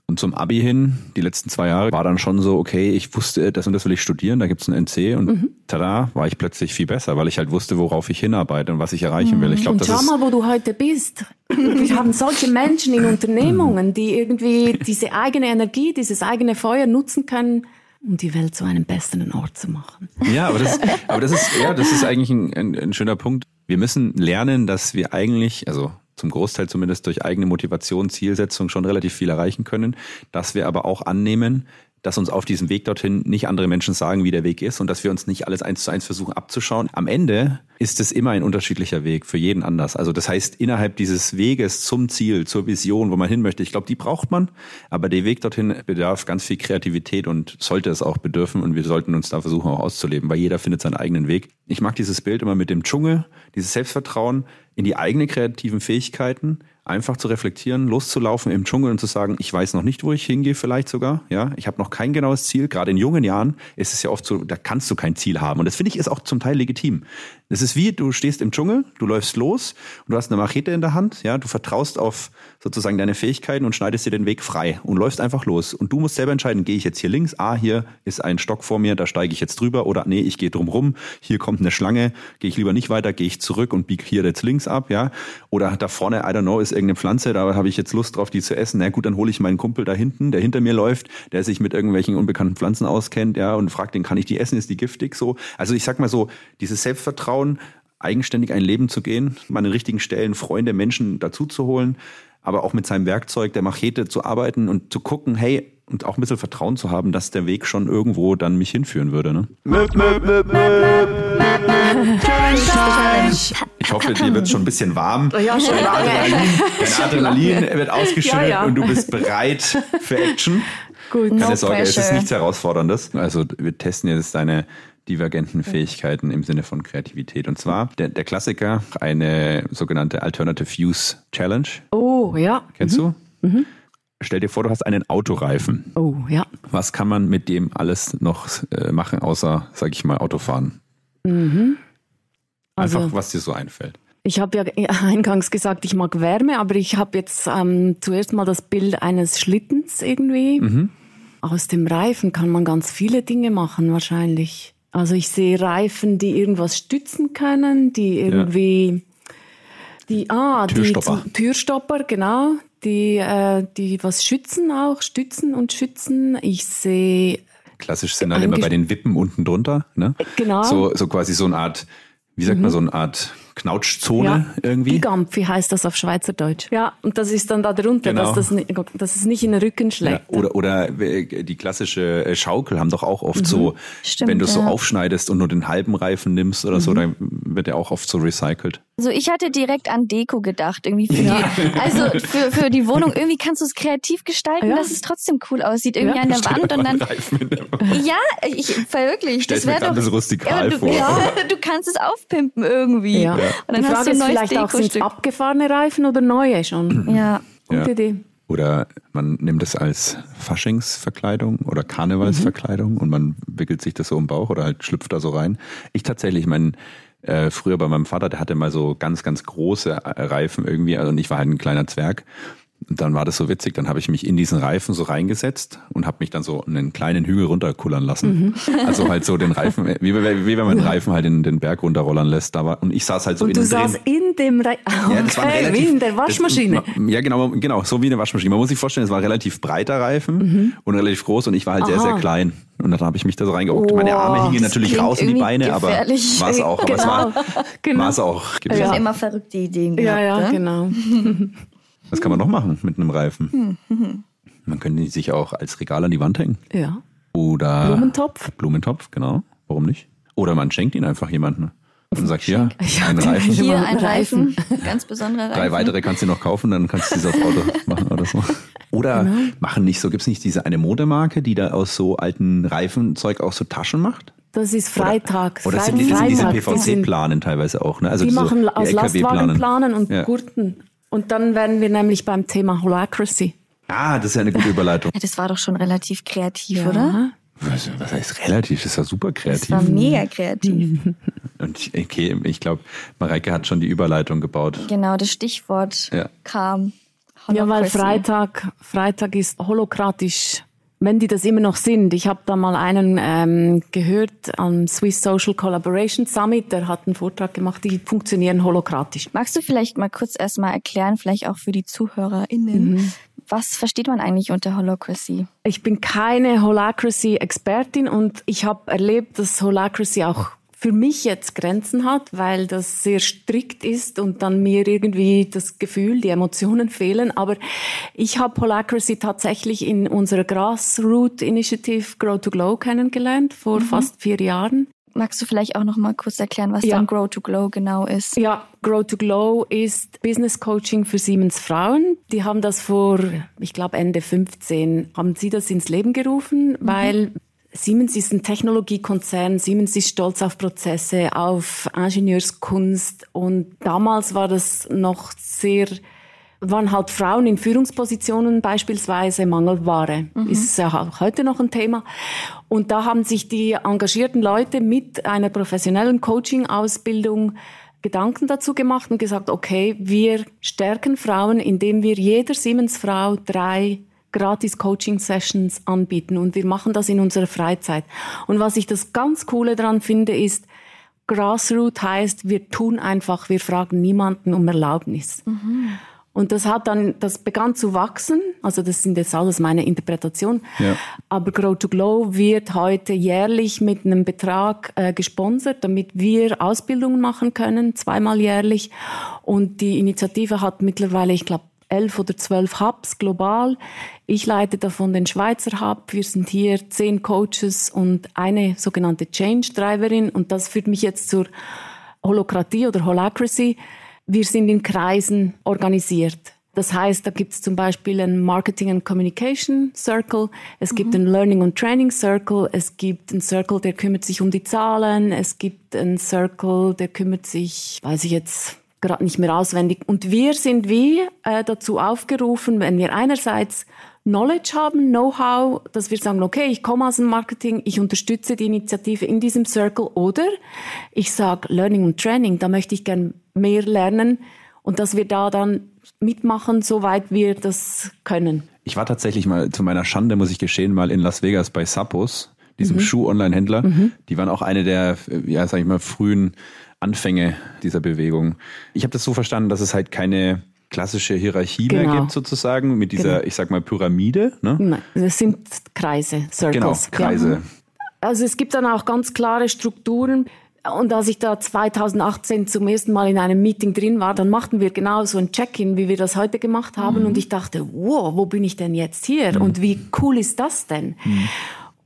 und zum Abi hin, die letzten zwei Jahre, war dann schon so, okay, ich wusste, das und das will ich studieren, da gibt's ein NC und mhm. tada, war ich plötzlich viel besser, weil ich halt wusste, worauf ich hinarbeite und was ich erreichen will. Ich glaub, und das schau mal, wo du heute bist. Wir haben solche Menschen in Unternehmungen, die irgendwie diese eigene Energie, dieses eigene Feuer nutzen können, um die Welt zu einem besseren Ort zu machen. Ja, aber das, aber das ist, ja, das ist eigentlich ein, ein, ein schöner Punkt. Wir müssen lernen, dass wir eigentlich, also zum Großteil zumindest durch eigene Motivation, Zielsetzung schon relativ viel erreichen können, dass wir aber auch annehmen, dass uns auf diesem Weg dorthin nicht andere Menschen sagen, wie der Weg ist und dass wir uns nicht alles eins zu eins versuchen abzuschauen. Am Ende ist es immer ein unterschiedlicher Weg, für jeden anders. Also das heißt, innerhalb dieses Weges zum Ziel, zur Vision, wo man hin möchte, ich glaube, die braucht man, aber der Weg dorthin bedarf ganz viel Kreativität und sollte es auch bedürfen und wir sollten uns da versuchen auch auszuleben, weil jeder findet seinen eigenen Weg. Ich mag dieses Bild immer mit dem Dschungel, dieses Selbstvertrauen in die eigenen kreativen Fähigkeiten, einfach zu reflektieren, loszulaufen im Dschungel und zu sagen, ich weiß noch nicht, wo ich hingehe, vielleicht sogar. Ja, ich habe noch kein genaues Ziel. Gerade in jungen Jahren ist es ja oft so, da kannst du kein Ziel haben. Und das finde ich ist auch zum Teil legitim. Es ist wie, du stehst im Dschungel, du läufst los und du hast eine Machete in der Hand. Ja, du vertraust auf sozusagen deine Fähigkeiten und schneidest dir den Weg frei und läufst einfach los. Und du musst selber entscheiden, gehe ich jetzt hier links? Ah, hier ist ein Stock vor mir, da steige ich jetzt drüber. Oder nee, ich gehe drum rum. Hier kommt eine Schlange, gehe ich lieber nicht weiter, gehe ich zurück und biege hier jetzt links ab. Ja, oder da vorne, I don't know, ist irgendeine Pflanze, da habe ich jetzt Lust drauf, die zu essen. Na gut, dann hole ich meinen Kumpel da hinten, der hinter mir läuft, der sich mit irgendwelchen unbekannten Pflanzen auskennt, ja, und fragt den, kann ich die essen? Ist die giftig? So. Also ich sag mal so, dieses Selbstvertrauen, eigenständig ein Leben zu gehen, an den richtigen Stellen Freunde, Menschen dazu zu holen, aber auch mit seinem Werkzeug der Machete zu arbeiten und zu gucken, hey, und auch ein bisschen Vertrauen zu haben, dass der Weg schon irgendwo dann mich hinführen würde. Ne? Ich hoffe, dir wird schon ein bisschen warm. Ja, schon dein Adrenalin, dein Adrenalin wird ausgeschüttet ja, ja. und du bist bereit für Action. Gut, Keine no Sorge, pressure. es ist nichts Herausforderndes. Also wir testen jetzt deine divergenten Fähigkeiten im Sinne von Kreativität. Und zwar der, der Klassiker, eine sogenannte Alternative Use Challenge. Oh, ja. Kennst mhm. du? Mhm. Stell dir vor, du hast einen Autoreifen. Oh, ja. Was kann man mit dem alles noch äh, machen, außer, sag ich mal, Autofahren? Mhm. Also, Einfach, was dir so einfällt. Ich habe ja eingangs gesagt, ich mag Wärme, aber ich habe jetzt ähm, zuerst mal das Bild eines Schlittens irgendwie. Mhm. Aus dem Reifen kann man ganz viele Dinge machen wahrscheinlich. Also ich sehe Reifen, die irgendwas stützen können, die irgendwie, ja. die, ah, Türstopper. die Türstopper, genau, die, äh, die was schützen auch, stützen und schützen. Ich sehe Klassisch sind dann immer bei den Wippen unten drunter, ne? Genau. So, so quasi so eine Art, wie sagt mhm. man, so eine Art Knautschzone Ja, irgendwie. Wie heißt das auf Schweizerdeutsch? Ja, und das ist dann da drunter, Genau. dass, das, dass es nicht in den Rücken Ja, schlägt. oder oder äh, die klassische äh, Schaukel haben doch auch oft so, Stimmt, wenn du es so ja. aufschneidest und nur den halben Reifen nimmst oder so, dann wird der auch oft so recycelt. Also ich hatte direkt an Deko gedacht, irgendwie für die, also für, für die Wohnung. Irgendwie kannst du es kreativ gestalten, Ja. dass es trotzdem cool aussieht, irgendwie Ja. an der Stell Wand und dann. Der Ja, ich wirklich. Stell's das wäre doch bisschen rustikal ja, du, vor. Ja, du kannst es aufpimpen irgendwie. Ja. Und dann Die hast Frage du ein ist neues vielleicht auch, sind abgefahrene Reifen oder neue schon? Ja. Gute Ja. Idee. Oder man nimmt es als Faschingsverkleidung oder Karnevalsverkleidung und man wickelt sich das so im Bauch oder halt schlüpft da so rein. Ich tatsächlich, mein äh, früher bei meinem Vater, der hatte mal so ganz, ganz große Reifen irgendwie, also und ich war halt ein kleiner Zwerg. Und dann war das so witzig, dann habe ich mich in diesen Reifen so reingesetzt und habe mich dann so einen kleinen Hügel runterkullern lassen. Also halt so den Reifen, wie, wie, wie wenn man den Reifen halt in den Berg runterrollern lässt. Da war, und ich saß halt so Und in du dem saß in dem Reifen. ja, das Okay, relativ, wie in der Waschmaschine. Das, ja, genau, genau, so wie eine Waschmaschine. Man muss sich vorstellen, es war ein relativ breiter Reifen und relativ groß und ich war halt sehr, Mhm. Aha. sehr klein. Und dann habe ich mich da so reingeguckt. Meine Arme Oh, hingen natürlich raus in die Beine, aber war es auch. Aber es war Genau. war es auch. Ich habe Ja. immer verrückte Ideen ja, gehabt. ja, ne? genau. Was kann man noch machen mit einem Reifen? Hm, Man könnte die sich auch als Regal an die Wand hängen. Ja. Oder Blumentopf. Blumentopf, genau. Warum nicht? Oder man schenkt ihn einfach jemandem und sagt, hier, Ich ein Reifen. Hier ein einen Reifen, ganz besonderer Reifen. Drei weitere kannst du noch kaufen, dann kannst du diese aufs Auto machen oder so. Oder Genau. machen nicht so, gibt's nicht diese eine Modemarke, die da aus so alten Reifenzeug auch so Taschen macht? Das ist Freitag. Oder Frei- sind die, das sind diese Freitag. Die sind- PVC-Planen teilweise auch, ne? Also Die so machen aus LKW-Planen. Lastwagenplanen und Ja. Gurten. Und dann wären wir nämlich beim Thema Holacracy. Ah, das ist ja eine gute Überleitung. Ja, das war doch schon relativ kreativ, oder? Was, was heißt relativ? Das ja super Das kreativ. war mega kreativ. Und ich, okay, ich glaube, Mareike hat schon die Überleitung gebaut. Genau, das Stichwort Ja. kam. Ja, weil. Freitag, Freitag ist holokratisch. Wenn die das immer noch sind. Ich habe da mal einen ähm, gehört am Swiss Social Collaboration Summit, der hat einen Vortrag gemacht, die funktionieren holokratisch. Magst du vielleicht mal kurz erstmal erklären, vielleicht auch für die ZuhörerInnen, Mhm. was versteht man eigentlich unter Holacracy? Ich bin keine Holacracy-Expertin und ich habe erlebt, dass Holacracy auch für mich jetzt Grenzen hat, weil das sehr strikt ist und dann mir irgendwie das Gefühl, die Emotionen fehlen. Aber ich habe Holacracy tatsächlich in unserer Grassroot Initiative Grow to Glow kennengelernt vor fast vier Jahren. Magst du vielleicht auch noch mal kurz erklären, was Ja. dann Grow to Glow genau ist? Ja, Grow to Glow ist Business Coaching für Siemens Frauen. Die haben das vor, ich glaube Ende 15, haben sie das ins Leben gerufen, weil Siemens ist ein Technologiekonzern. Siemens ist stolz auf Prozesse, auf Ingenieurskunst. Und damals war das noch sehr, waren halt Frauen in Führungspositionen beispielsweise Mangelware. Ist ja auch heute noch ein Thema. Und da haben sich die engagierten Leute mit einer professionellen Coaching-Ausbildung Gedanken dazu gemacht und gesagt, okay, wir stärken Frauen, indem wir jeder Siemens-Frau drei gratis Coaching-Sessions anbieten und wir machen das in unserer Freizeit. Und was ich das ganz Coole daran finde, ist, Grassroot heißt, wir tun einfach, wir fragen niemanden um Erlaubnis. Und das hat dann, das begann zu wachsen. Also das sind jetzt alles meine Interpretation. Ja. Aber Grow to Glow wird heute jährlich mit einem Betrag äh, gesponsert, damit wir Ausbildungen machen können, zweimal jährlich. Und die Initiative hat mittlerweile, ich glaube, elf oder zwölf Hubs global. Ich leite davon den Schweizer Hub. Wir sind hier zehn Coaches und eine sogenannte Change Driverin. Und das führt mich jetzt zur Holokratie oder Holacracy. Wir sind in Kreisen organisiert. Das heißt, da gibt es zum Beispiel einen Marketing and Communication Circle, es gibt einen Learning and Training Circle, es gibt einen Circle, der kümmert sich um die Zahlen, es gibt einen Circle, der kümmert sich, weiß ich jetzt gerade nicht mehr auswendig. Und wir sind wie äh, dazu aufgerufen, wenn wir einerseits Knowledge haben, Know-how, dass wir sagen, okay, ich komme aus dem Marketing, ich unterstütze die Initiative in diesem Circle oder ich sage Learning und Training, da möchte ich gern mehr lernen und dass wir da dann mitmachen, soweit wir das können. Ich war tatsächlich mal, zu meiner Schande muss ich geschehen, mal in Las Vegas bei Sappos, diesem Schuh-Online-Händler. Die waren auch eine der, ja, sag ich mal, frühen Anfänge dieser Bewegung. Ich habe das so verstanden, dass es halt keine klassische Hierarchie mehr Genau. gibt, sozusagen, mit dieser, ich sag mal, Pyramide. Ne? Nein, das sind Kreise, Circles. Genau, Kreise. Ja. Also es gibt dann auch ganz klare Strukturen. Und als ich da 2018 zum ersten Mal in einem Meeting drin war, dann machten wir genau so ein Check-in, wie wir das heute gemacht haben. Mhm. Und ich dachte, wow, wo bin ich denn jetzt hier? Mhm. Und wie cool ist das denn? Mhm.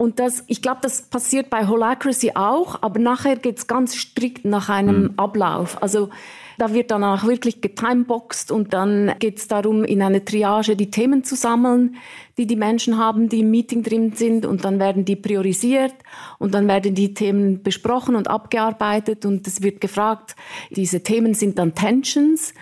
Und das, ich glaube, das passiert bei Holacracy auch, aber nachher geht's ganz strikt nach einem mhm. Ablauf. Also da wird dann auch wirklich getimeboxt und dann geht's darum, in eine Triage die Themen zu sammeln, die die Menschen haben, die im Meeting drin sind und dann werden die priorisiert und dann werden die Themen besprochen und abgearbeitet und es wird gefragt, diese Themen sind dann Tensions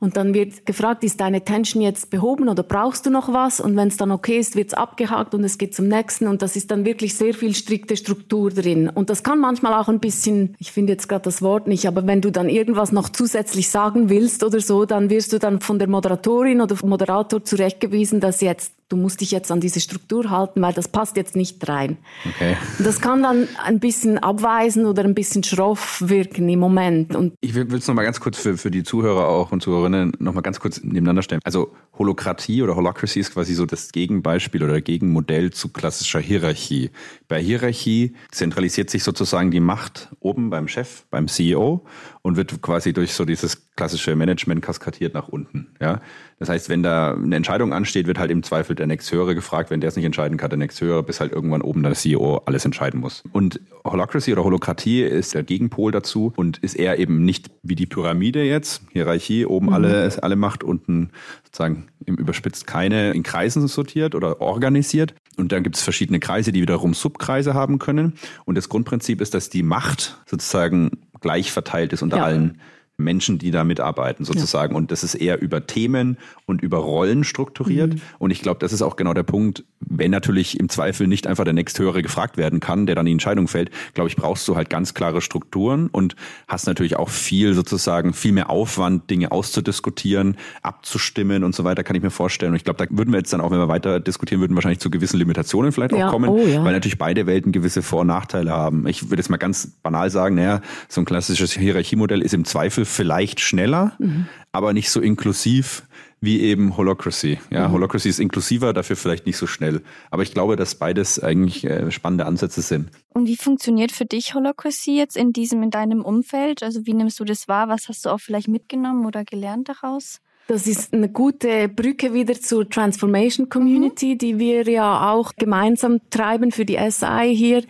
und dann wird gefragt, ist deine Tension jetzt behoben oder brauchst du noch was? Und wenn es dann okay ist, wird es abgehakt und es geht zum nächsten. Und das ist dann wirklich sehr viel strikte Struktur drin. Und das kann manchmal auch ein bisschen, ich finde jetzt gerade das Wort nicht, aber wenn du dann irgendwas noch zusätzlich sagen willst oder so, dann wirst du dann von der Moderatorin oder Moderator zurechtgewiesen, dass jetzt du musst dich jetzt an diese Struktur halten, weil das passt jetzt nicht rein. Okay. Das kann dann ein bisschen abweisen oder ein bisschen schroff wirken im Moment. Und ich will es nochmal ganz kurz für, für die Zuhörer auch und Zuhörerinnen nochmal ganz kurz nebeneinander stellen. Also Holokratie oder Holocracy ist quasi so das Gegenbeispiel oder Gegenmodell zu klassischer Hierarchie. Bei Hierarchie zentralisiert sich sozusagen die Macht oben beim Chef, beim CEO und wird quasi durch so dieses klassische Management kaskadiert nach unten. Ja? Das heißt, wenn da eine Entscheidung ansteht, wird halt im Zweifel der nächsthöhere gefragt. Wenn der es nicht entscheiden kann, der nächsthöhere, bis halt irgendwann oben der CEO alles entscheiden muss. Und Holocracy oder Holokratie ist der Gegenpol dazu und ist eher eben nicht wie die Pyramide jetzt, Hierarchie, oben mhm. alle, alle Macht, unten sozusagen im überspitzt keine in Kreisen sortiert oder organisiert. Und dann gibt es verschiedene Kreise, die wiederum Subkreise haben können. Und das Grundprinzip ist, dass die Macht sozusagen gleich verteilt ist unter ja. allen Menschen, die da mitarbeiten sozusagen. Ja. Und das ist eher über Themen und über Rollen strukturiert. Mhm. Und ich glaube, das ist auch genau der Punkt, wenn natürlich im Zweifel nicht einfach der nächsthöhere gefragt werden kann, der dann die Entscheidung fällt, glaube ich, brauchst du halt ganz klare Strukturen und hast natürlich auch viel sozusagen, viel mehr Aufwand, Dinge auszudiskutieren, abzustimmen und so weiter, kann ich mir vorstellen. Und ich glaube, da würden wir jetzt dann auch, wenn wir weiter diskutieren würden, wahrscheinlich zu gewissen Limitationen vielleicht ja. auch kommen, oh, ja. weil natürlich beide Welten gewisse Vor- und Nachteile haben. Ich würde jetzt mal ganz banal sagen, naja, so ein klassisches Hierarchiemodell ist im Zweifel vielleicht schneller, mhm. aber nicht so inklusiv wie eben Holocracy. Ja, mhm. Holocracy ist inklusiver, dafür vielleicht nicht so schnell. Aber ich glaube, dass beides eigentlich äh, spannende Ansätze sind. Und wie funktioniert für dich Holocracy jetzt in diesem, in deinem Umfeld? Also wie nimmst du das wahr? Was hast du auch vielleicht mitgenommen oder gelernt daraus? Das ist eine gute Brücke wieder zur Transformation Community, mhm. die wir ja auch gemeinsam treiben für die SI hier.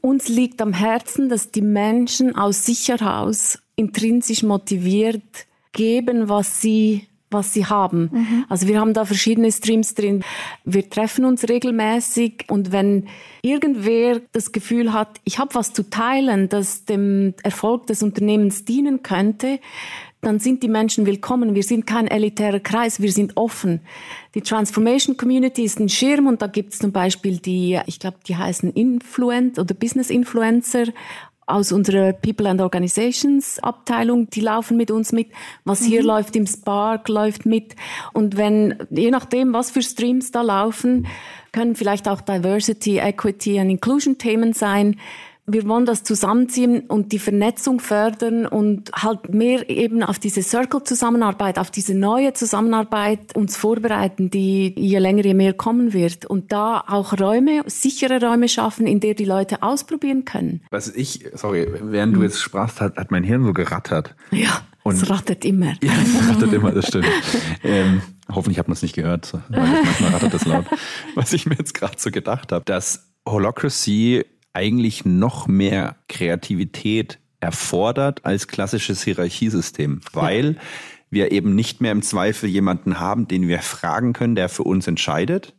Uns liegt am Herzen, dass die Menschen aus sich heraus intrinsisch motiviert geben, was sie was sie haben. Mhm. Also wir haben da verschiedene Streams drin. Wir treffen uns regelmäßig und wenn irgendwer das Gefühl hat, ich habe was zu teilen, das dem Erfolg des Unternehmens dienen könnte, dann sind die Menschen willkommen. Wir sind kein elitärer Kreis, wir sind offen. Die Transformation Community ist ein Schirm und da gibt es zum Beispiel die, ich glaube, die heißen Influent oder Business Influencer aus unserer People and Organizations Abteilung, die laufen mit uns mit. Was hier mhm. läuft im Spark, läuft mit. Und wenn, je nachdem, was für Streams da laufen, können vielleicht auch Diversity, Equity und Inclusion Themen sein wir wollen das zusammenziehen und die Vernetzung fördern und halt mehr eben auf diese Circle-Zusammenarbeit, auf diese neue Zusammenarbeit uns vorbereiten, die je länger, je mehr kommen wird. Und da auch Räume, sichere Räume schaffen, in der die Leute ausprobieren können. Was ich, sorry, während du jetzt sprachst, hat, hat mein Hirn so gerattert. Ja. Und es rattert immer. Ja, es rattert immer, das stimmt. ähm, hoffentlich hat man es nicht gehört, weil manchmal rattert es laut. Was ich mir jetzt gerade so gedacht habe, dass Holocracy eigentlich noch mehr Kreativität erfordert als klassisches Hierarchiesystem, weil wir eben nicht mehr im Zweifel jemanden haben, den wir fragen können, der für uns entscheidet,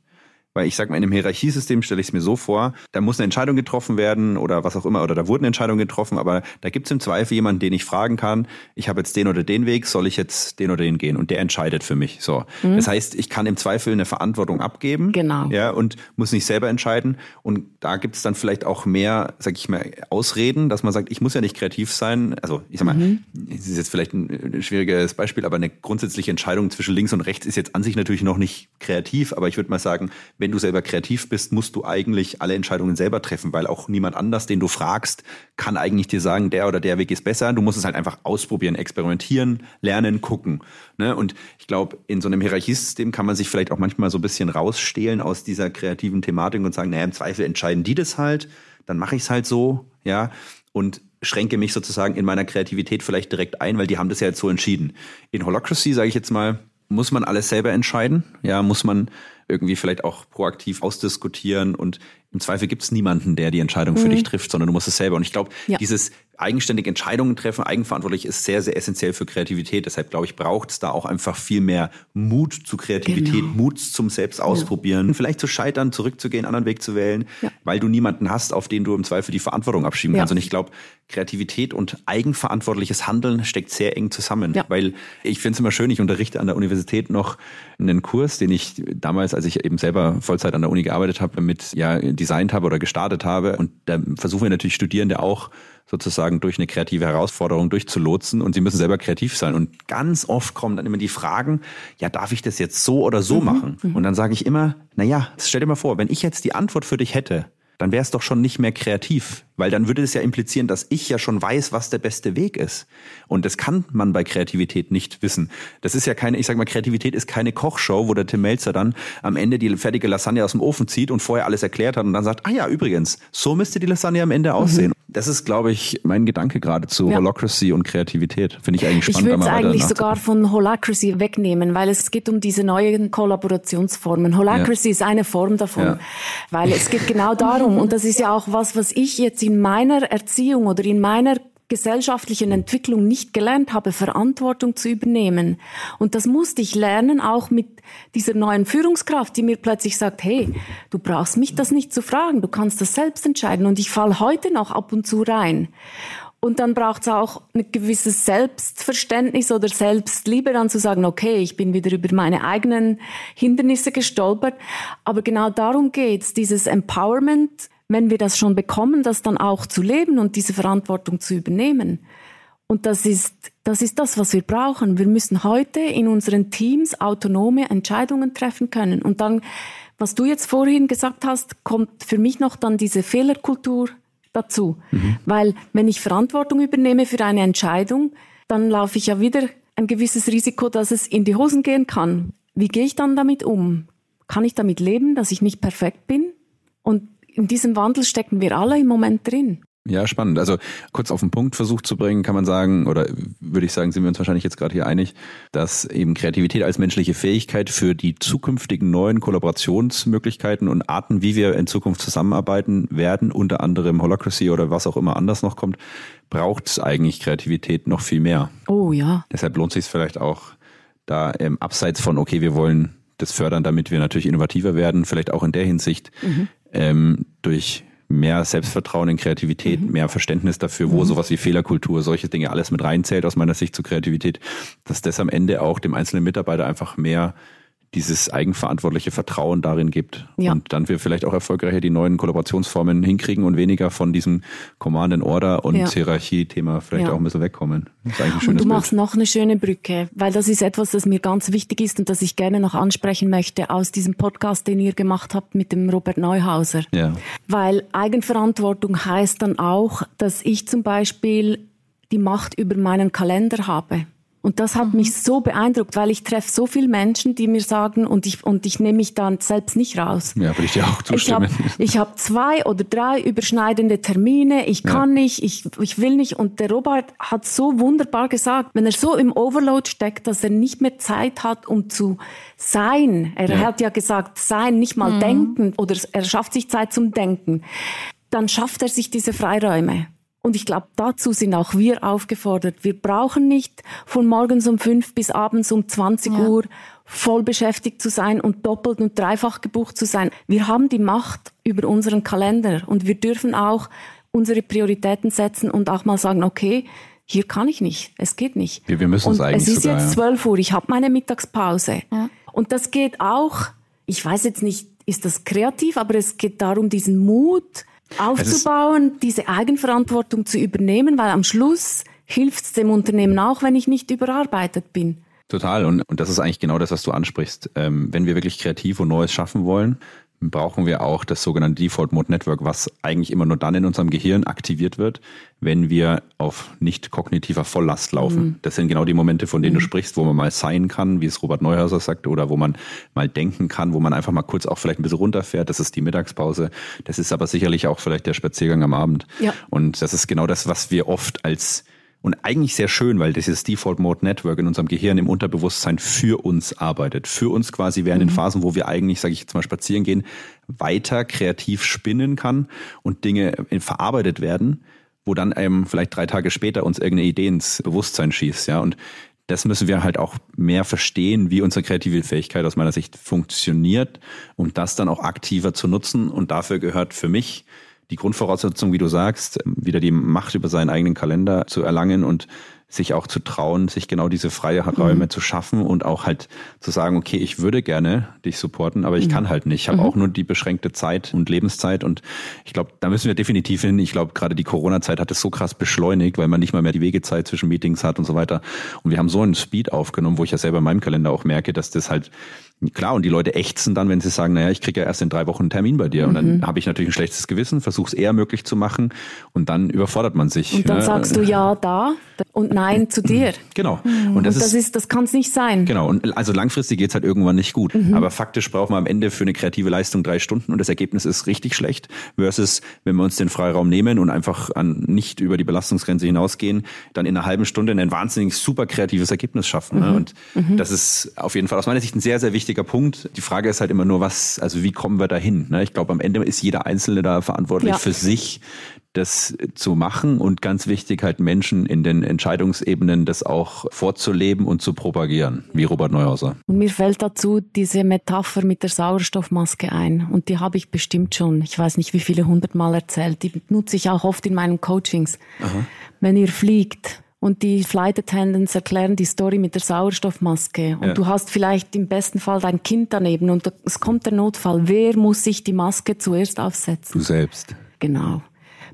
weil ich sage mal, in einem Hierarchiesystem stelle ich es mir so vor, da muss eine Entscheidung getroffen werden oder was auch immer, oder da wurden Entscheidungen getroffen, aber da gibt es im Zweifel jemanden, den ich fragen kann, ich habe jetzt den oder den Weg, soll ich jetzt den oder den gehen? Und der entscheidet für mich. So. Mhm. Das heißt, ich kann im Zweifel eine Verantwortung abgeben. Genau. Ja, und muss nicht selber entscheiden. Und da gibt es dann vielleicht auch mehr, sag ich mal, Ausreden, dass man sagt, ich muss ja nicht kreativ sein. Also ich sag mal, mhm. es ist jetzt vielleicht ein schwieriges Beispiel, aber eine grundsätzliche Entscheidung zwischen links und rechts ist jetzt an sich natürlich noch nicht kreativ, aber ich würde mal sagen, wenn du selber kreativ bist, musst du eigentlich alle Entscheidungen selber treffen, weil auch niemand anders, den du fragst, kann eigentlich dir sagen, der oder der Weg ist besser. Du musst es halt einfach ausprobieren, experimentieren, lernen, gucken. Ne? Und ich glaube, in so einem Hierarchiesystem kann man sich vielleicht auch manchmal so ein bisschen rausstehlen aus dieser kreativen Thematik und sagen, naja, im Zweifel entscheiden die das halt, dann mache ich es halt so, ja. Und schränke mich sozusagen in meiner Kreativität vielleicht direkt ein, weil die haben das ja jetzt so entschieden. In Holacracy, sage ich jetzt mal, muss man alles selber entscheiden. Ja, muss man irgendwie vielleicht auch proaktiv ausdiskutieren und im Zweifel gibt es niemanden, der die Entscheidung für mhm. dich trifft, sondern du musst es selber. Und ich glaube, ja. dieses eigenständig Entscheidungen treffen, eigenverantwortlich ist sehr, sehr essentiell für Kreativität. Deshalb glaube ich, braucht es da auch einfach viel mehr Mut zu Kreativität, genau. Mut zum Selbst ausprobieren, ja. vielleicht zu scheitern, zurückzugehen, anderen Weg zu wählen, ja. weil du niemanden hast, auf den du im Zweifel die Verantwortung abschieben kannst. Und ich glaube, Kreativität und eigenverantwortliches Handeln steckt sehr eng zusammen. Weil ich finde es immer schön, ich unterrichte an der Universität noch einen Kurs, den ich damals, als ich eben selber Vollzeit an der Uni gearbeitet habe, mit ja designt habe oder gestartet habe. Und da versuchen wir natürlich Studierende auch sozusagen durch eine kreative Herausforderung durchzulotsen und sie müssen selber kreativ sein. Und ganz oft kommen dann immer die Fragen, ja, darf ich das jetzt so oder so mhm, machen? Mhm. Und dann sage ich immer, na ja, stell dir mal vor, wenn ich jetzt die Antwort für dich hätte, dann wäre es doch schon nicht mehr kreativ, weil dann würde es ja implizieren, dass ich ja schon weiß, was der beste Weg ist. Und das kann man bei Kreativität nicht wissen. Das ist ja keine, ich sag mal, Kreativität ist keine Kochshow, wo der Tim Melzer dann am Ende die fertige Lasagne aus dem Ofen zieht und vorher alles erklärt hat und dann sagt, ah ja, übrigens, so müsste die Lasagne am Ende aussehen. Mhm. Das ist, glaube ich, mein Gedanke gerade zu ja. Holacracy und Kreativität. Finde ich eigentlich spannend. Ich würde es eigentlich sogar von Holacracy wegnehmen, weil es geht um diese neuen Kollaborationsformen. Holacracy ja. ist eine Form davon, ja. weil es geht genau darum. Und das ist ja auch was, was ich jetzt in meiner Erziehung oder in meiner gesellschaftlichen Entwicklung nicht gelernt habe, Verantwortung zu übernehmen. Und das musste ich lernen, auch mit dieser neuen Führungskraft, die mir plötzlich sagt, hey, du brauchst mich das nicht zu fragen, du kannst das selbst entscheiden. Und ich fall heute noch ab und zu rein. Und dann braucht es auch ein gewisses Selbstverständnis oder Selbstliebe, dann zu sagen, okay, ich bin wieder über meine eigenen Hindernisse gestolpert. Aber genau darum geht's, dieses Empowerment wenn wir das schon bekommen, das dann auch zu leben und diese Verantwortung zu übernehmen. Und das ist, das ist das, was wir brauchen. Wir müssen heute in unseren Teams autonome Entscheidungen treffen können. Und dann, was du jetzt vorhin gesagt hast, kommt für mich noch dann diese Fehlerkultur dazu. Mhm. Weil wenn ich Verantwortung übernehme für eine Entscheidung, dann laufe ich ja wieder ein gewisses Risiko, dass es in die Hosen gehen kann. Wie gehe ich dann damit um? Kann ich damit leben, dass ich nicht perfekt bin? Und in diesem Wandel stecken wir alle im Moment drin. Ja, spannend. Also kurz auf den Punkt versucht zu bringen, kann man sagen, oder würde ich sagen, sind wir uns wahrscheinlich jetzt gerade hier einig, dass eben Kreativität als menschliche Fähigkeit für die zukünftigen neuen Kollaborationsmöglichkeiten und Arten, wie wir in Zukunft zusammenarbeiten werden, unter anderem Holacracy oder was auch immer anders noch kommt, braucht es eigentlich Kreativität noch viel mehr. Oh ja. Deshalb lohnt sich vielleicht auch da ähm, abseits von, okay, wir wollen das fördern, damit wir natürlich innovativer werden, vielleicht auch in der Hinsicht, mhm ähm, durch mehr Selbstvertrauen in Kreativität, mhm. mehr Verständnis dafür, wo mhm. sowas wie Fehlerkultur, solche Dinge alles mit reinzählt aus meiner Sicht zu Kreativität, dass das am Ende auch dem einzelnen Mitarbeiter einfach mehr dieses eigenverantwortliche Vertrauen darin gibt. Ja. Und dann wir vielleicht auch erfolgreicher die neuen Kollaborationsformen hinkriegen und weniger von diesem Command and Order und ja. Hierarchie-Thema vielleicht ja. auch ein bisschen wegkommen. Das ist eigentlich ein schönes und du machst Bild. noch eine schöne Brücke, weil das ist etwas, das mir ganz wichtig ist und das ich gerne noch ansprechen möchte aus diesem Podcast, den ihr gemacht habt mit dem Robert Neuhauser. Ja. Weil Eigenverantwortung heißt dann auch, dass ich zum Beispiel die Macht über meinen Kalender habe. Und das hat mhm. mich so beeindruckt, weil ich treffe so viele Menschen, die mir sagen, und ich, und ich nehme mich dann selbst nicht raus. Ja, würde ich dir auch zustimmen. Ich habe hab zwei oder drei überschneidende Termine, ich kann ja. nicht, ich, ich will nicht. Und der Robert hat so wunderbar gesagt, wenn er so im Overload steckt, dass er nicht mehr Zeit hat, um zu sein. Er ja. hat ja gesagt, sein, nicht mal mhm. denken, oder er schafft sich Zeit zum Denken. Dann schafft er sich diese Freiräume. Und ich glaube, dazu sind auch wir aufgefordert. Wir brauchen nicht von morgens um fünf bis abends um 20 ja. Uhr voll beschäftigt zu sein und doppelt und dreifach gebucht zu sein. Wir haben die Macht über unseren Kalender und wir dürfen auch unsere Prioritäten setzen und auch mal sagen, okay, hier kann ich nicht, es geht nicht. Wir, wir müssen und es eigentlich. Es ist sogar, jetzt zwölf Uhr, ich habe meine Mittagspause. Ja. Und das geht auch, ich weiß jetzt nicht, ist das kreativ, aber es geht darum, diesen Mut, aufzubauen, diese Eigenverantwortung zu übernehmen, weil am Schluss hilft es dem Unternehmen auch, wenn ich nicht überarbeitet bin. Total. Und, und das ist eigentlich genau das, was du ansprichst. Ähm, wenn wir wirklich kreativ und Neues schaffen wollen, brauchen wir auch das sogenannte Default Mode Network, was eigentlich immer nur dann in unserem Gehirn aktiviert wird, wenn wir auf nicht kognitiver Volllast laufen. Mhm. Das sind genau die Momente, von denen mhm. du sprichst, wo man mal sein kann, wie es Robert Neuhauser sagt, oder wo man mal denken kann, wo man einfach mal kurz auch vielleicht ein bisschen runterfährt. Das ist die Mittagspause. Das ist aber sicherlich auch vielleicht der Spaziergang am Abend. Ja. Und das ist genau das, was wir oft als und eigentlich sehr schön, weil dieses Default Mode Network in unserem Gehirn im Unterbewusstsein für uns arbeitet. Für uns quasi während mhm. den Phasen, wo wir eigentlich, sage ich jetzt mal, spazieren gehen, weiter kreativ spinnen kann und Dinge verarbeitet werden, wo dann eben vielleicht drei Tage später uns irgendeine Idee ins Bewusstsein schießt. Ja, und das müssen wir halt auch mehr verstehen, wie unsere kreative Fähigkeit aus meiner Sicht funktioniert, um das dann auch aktiver zu nutzen. Und dafür gehört für mich die Grundvoraussetzung, wie du sagst, wieder die Macht über seinen eigenen Kalender zu erlangen und sich auch zu trauen, sich genau diese freie Räume mhm. zu schaffen und auch halt zu sagen, okay, ich würde gerne dich supporten, aber ich mhm. kann halt nicht. Ich habe mhm. auch nur die beschränkte Zeit und Lebenszeit und ich glaube, da müssen wir definitiv hin. Ich glaube, gerade die Corona-Zeit hat es so krass beschleunigt, weil man nicht mal mehr die Wegezeit zwischen Meetings hat und so weiter. Und wir haben so einen Speed aufgenommen, wo ich ja selber in meinem Kalender auch merke, dass das halt Klar, und die Leute ächzen dann, wenn sie sagen, naja, ich kriege ja erst in drei Wochen einen Termin bei dir. Mhm. Und dann mhm. habe ich natürlich ein schlechtes Gewissen, versuche es eher möglich zu machen und dann überfordert man sich. Und dann ne? sagst du ja da und nein zu dir. Genau. Mhm. Und das, und das ist, das kann es nicht sein. Genau. Und also langfristig geht's halt irgendwann nicht gut. Mhm. Aber faktisch brauchen wir am Ende für eine kreative Leistung drei Stunden und das Ergebnis ist richtig schlecht. Versus, wenn wir uns den Freiraum nehmen und einfach an, nicht über die Belastungsgrenze hinausgehen, dann in einer halben Stunde ein wahnsinnig super kreatives Ergebnis schaffen. Ne? Mhm. Und mhm. das ist auf jeden Fall aus meiner Sicht ein sehr, sehr wichtiger wichtiger Punkt. Die Frage ist halt immer nur, was, also wie kommen wir dahin? Ne? Ich glaube, am Ende ist jeder Einzelne da verantwortlich ja. für sich, das zu machen und ganz wichtig halt Menschen in den Entscheidungsebenen das auch vorzuleben und zu propagieren, wie Robert Neuhauser. Und mir fällt dazu diese Metapher mit der Sauerstoffmaske ein und die habe ich bestimmt schon, ich weiß nicht wie viele hundertmal erzählt, die nutze ich auch oft in meinen Coachings. Aha. Wenn ihr fliegt, und die Flight Attendants erklären die Story mit der Sauerstoffmaske. Und ja. du hast vielleicht im besten Fall dein Kind daneben und es kommt der Notfall. Wer muss sich die Maske zuerst aufsetzen? Du selbst. Genau.